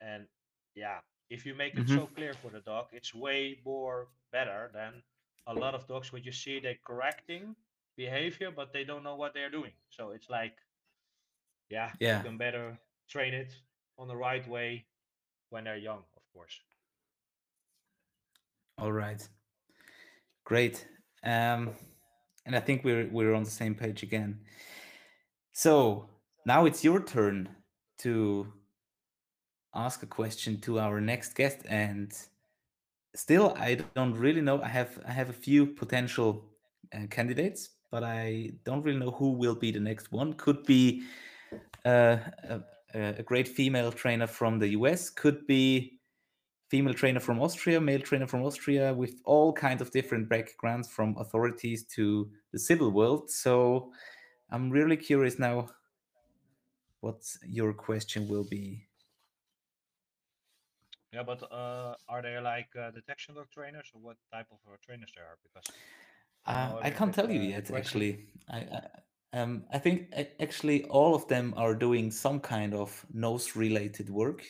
and yeah, if you make it hmm so clear for the dog, it's way more better than a lot of dogs what you see they correcting behavior but they don't know what they're doing so it's like yeah, Yeah. you can better train it on the right way when they're young of course All right. Great. Um, and I think we're we're on the same page again. So now it's your turn to ask a question to our next guest, and still I don't really know. I have I have a few potential uh, candidates, but I don't really know who will be the next one. Could be uh, a, a great female trainer from the US. Could be female trainer from Austria, male trainer from Austria, with all kinds of different backgrounds from authorities to the civil world. So I'm really curious now what your question will be. yeah but uh, are there like uh, detection dog trainers or what type of uh, trainers there are because Uh, I can't tell you yet, question? actually. I, I um I think actually all of them are doing some kind of nose related work.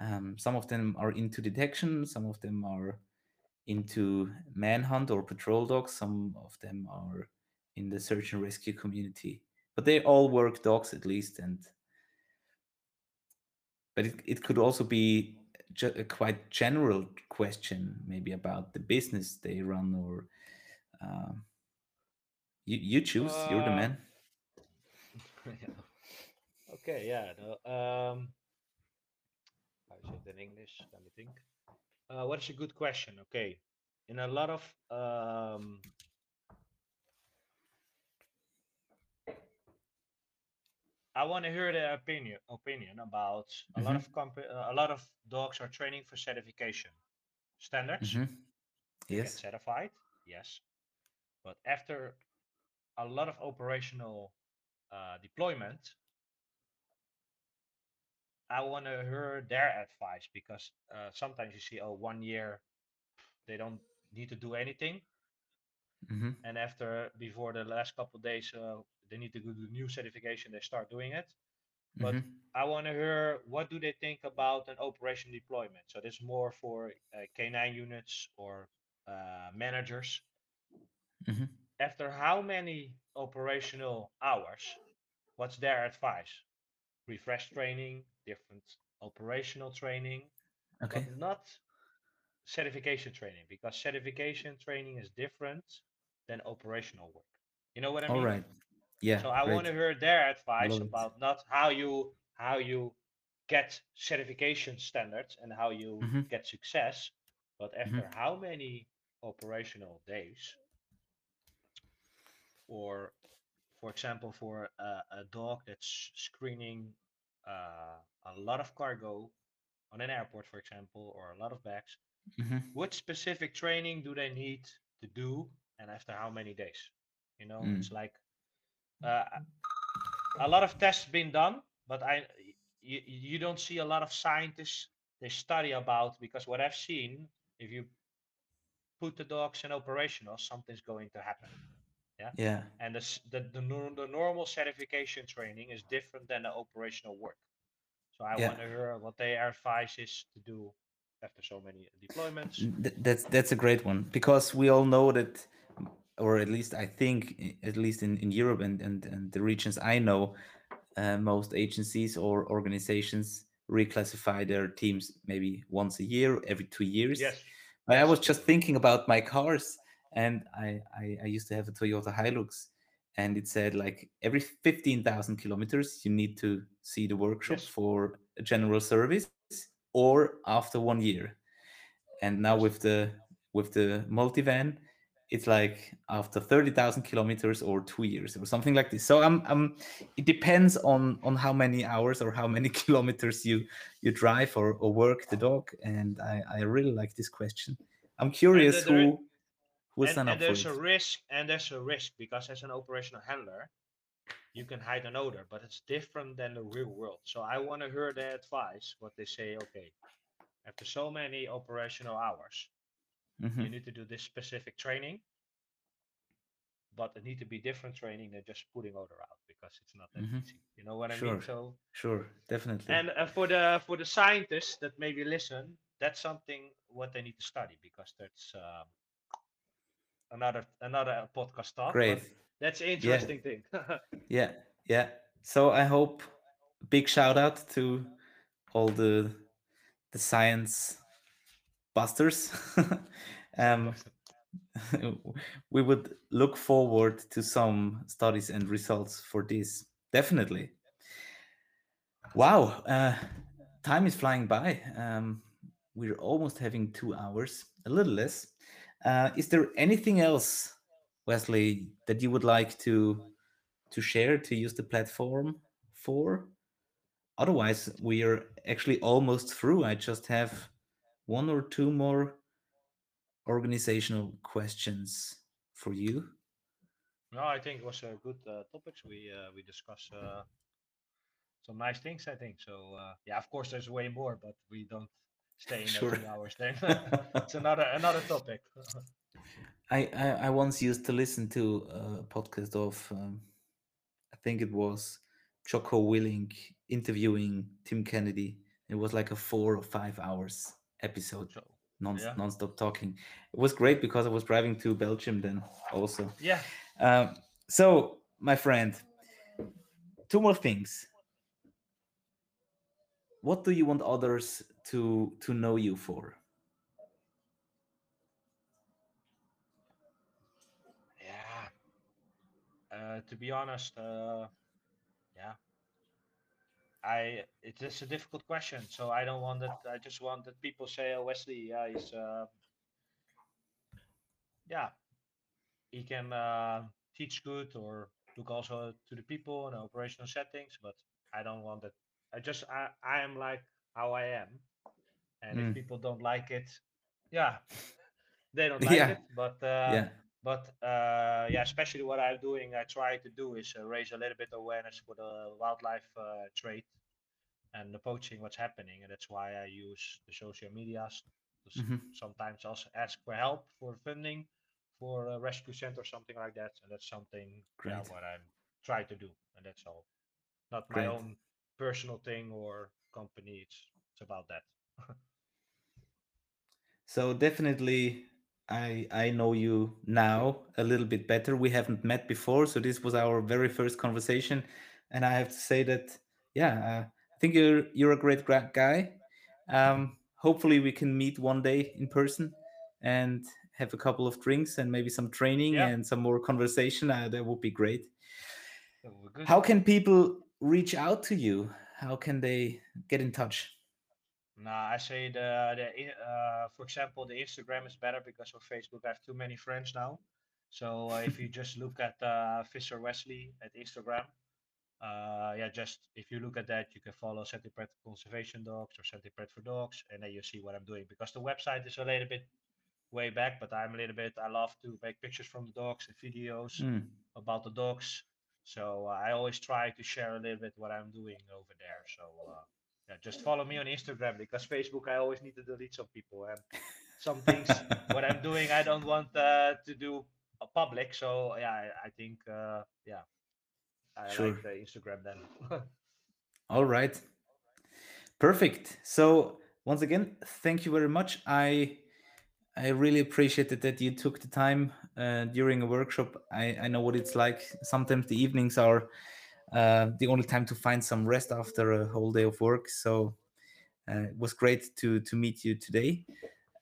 Um, some of them are into detection, some of them are into manhunt or patrol dogs, some of them are in the search and rescue community. But they all work dogs at least, and but it, it could also be a quite general question, maybe about the business they run or um, you you choose. You're the Uh, man. yeah. Okay, yeah. No, um, how is it in English? Let me think. Uh, what is a good question? Okay, in a lot of um, I want to hear their opinion opinion about a lot Mhm. of comp uh, a lot of dogs are training for certification standards. hmm get Yes. certified, yes, but after a lot of operational uh, deployment, I want to hear their advice because uh, sometimes you see, oh, one year they don't need to do anything, hmm and after before the last couple of days uh, they need to do the new certification, they start doing it. But hmm I want to hear what do they think about an operation deployment. So this is more for uh, K9 units or uh, managers. hmm After how many operational hours? What's their advice? Refresh training, different operational training, Okay. but not certification training because certification training is different than operational work. You know what I All mean? right. Yeah. So I want to hear their advice Love it. about not how you how you get certification standards and how you hmm get success, but hmm after how many operational days, or for example, for a, a dog that's screening uh, a lot of cargo on an airport, for example, or a lot of bags, hmm what specific training do they need to do, and after how many days? You know, Mm. it's like uh, a lot of tests been done, but I you, you don't see a lot of scientists they study about because what I've seen, if you put the dogs in operational, something's going to happen. Yeah, Yeah. and the the the, the normal certification training is different than the operational work. So I Yeah. want to hear what their advice is to do after so many deployments. Th- that's that's a great one because we all know that or at least i think at least in, in europe and, and, and the regions i know uh, most agencies or organizations reclassify their teams maybe once a year every two years Yes, But i was just thinking about my cars and I, I i used to have a toyota hilux and it said like every 15000 kilometers you need to see the workshop yes, for a general service or after one year. And now with the with the multivan it's like after 30,000 kilometers or 2 years or something like this. So i'm i'm it depends on on how many hours or how many kilometers you you drive or, or work the dog and i i really like this question. I'm uh, curious the, there, who and and there's a risk, and there's a risk because as an operational handler, you can hide an odor, but it's different than the real world. So I want to hear their advice, what they say. Okay, after so many operational hours, Mhm. you need to do this specific training, but it need to be different training than just putting odor out because it's not that Mhm. easy. You know what I sure mean? So sure definitely and uh, for the for the scientists that maybe listen, that's something what they need to study because that's um, another another podcast talk. Great. That's interesting yeah. thing. yeah, yeah. So I hope big shout out to all the the science busters. um, we would look forward to some studies and results for this. Definitely. Wow, uh, time is flying by. Um, we're almost having two hours, a little less. Uh, is there anything else, Wesley, that you would like to to share to use the platform for? Otherwise, we are actually almost through. I just have one or two more organizational questions for you. No, I think it was a good uh, topics. We uh, we discussed uh, some nice things. I think so. Uh, yeah, of course, there's way more, but we don't stay in sure. three hours. Then it's another another topic. I, I, I once used to listen to a podcast of um, I think it was Jocko Willink interviewing Tim Kennedy. It was like a four or five hours episode. Non yeah. non-stop talking. It was great because I was driving to Belgium then also. Yeah. Um, so my friend, two more things. What do you want others to to know you for? Yeah. Uh, to be honest, uh, yeah. I it's a difficult question, so I don't want that. I just want that people say, "Oh, Wesley, yeah, he's uh, yeah, he can uh, teach good or look also to the people and operational settings." But I don't want that. I just I I am like how I am, and mm. if people don't like it, yeah, they don't like yeah. it. But uh, yeah. But uh, yeah, especially what I'm doing, I try to do is uh, raise a little bit awareness for the wildlife uh, trade and the poaching, what's happening, and that's why I use the social medias mm-hmm. sometimes also ask for help for funding for a rescue center or something like that, and that's something yeah, what I'm trying to do, and that's all. Not my Great. own personal thing or company. It's it's about that. So definitely I I know you now a little bit better. We haven't met before, so this was our very first conversation, and I have to say that yeah, uh, I think you're you're a great guy. Um, hopefully, we can meet one day in person and have a couple of drinks and maybe some training yeah. and some more conversation. Uh, that would be great. How can people reach out to you? How can they get in touch? Nah, I say the the uh, for example the Instagram is better because of Facebook. I have too many friends now. So uh, if you just look at uh, Visscher Wesley at Instagram, uh, yeah, just if you look at that, you can follow Scent Imprint Conservation Dogs or Scent Imprint for Dogs, and then you see what I'm doing. Because the website is a little bit way back, but I'm a little bit. I love to make pictures from the dogs and videos mm. about the dogs. So uh, I always try to share a little bit what I'm doing over there. So uh, yeah, just follow me on Instagram because Facebook I always need to delete some people and some things what I'm doing I don't want uh, to do public. So yeah, I, I think uh, yeah, I sure. like the Instagram then. All right, perfect. So once again, thank you very much. I I really appreciated that you took the time uh, during a workshop. I, I know what it's like. Sometimes the evenings are uh, the only time to find some rest after a whole day of work. So uh, it was great to to meet you today.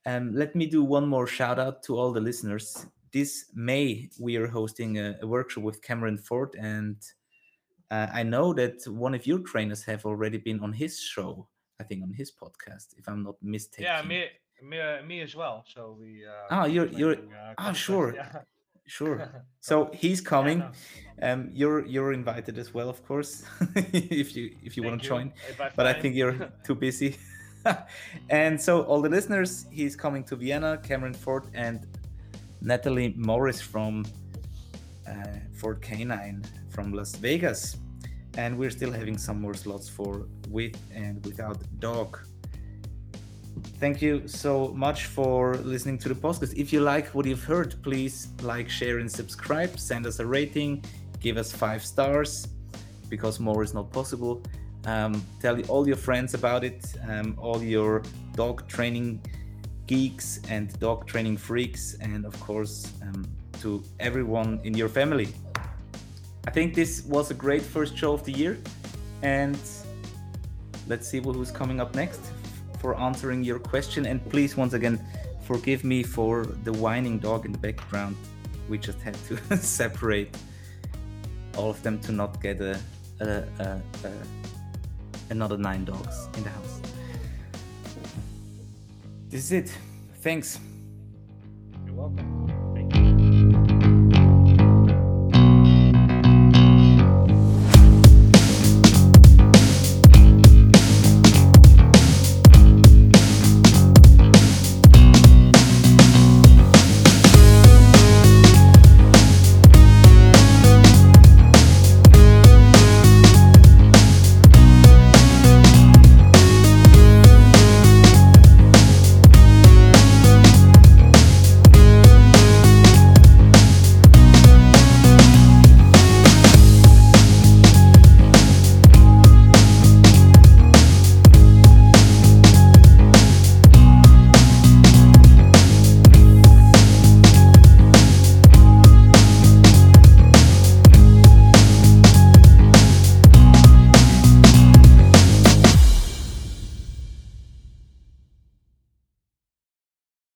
Um, let me do one more shout out to all the listeners. This May we are hosting a, a workshop with Cameron Ford, and uh, I know that one of your trainers have already been on his show. I think on his podcast, if I'm not mistaken. Yeah, me, me, uh, me as well. So we. Uh, ah, you're you're. Uh, ah, sure. Yeah. Sure. So he's coming. Yeah, no. Um, you're you're invited as well, of course, if you if you want to join. but I think you're too busy. and so all the listeners, he's coming to Vienna. Cameron Ford and Natalie Morris from uh, Ford K9 from Las Vegas, and we're still having some more slots for with and without dog thank you so much for listening to the podcast. If you like what you've heard, please like, share, and subscribe. Send us a rating, give us five stars because more is not possible. Um, tell all your friends about it, um, all your dog training geeks and dog training freaks, and of course, um, to everyone in your family. I think this was a great first show of the year, and let's see who's coming up next for answering your question. And please, once again, forgive me for the whining dog in the background. We just had to separate all of them to not get a, a, a, a another nine dogs in the house. This is it. Thanks.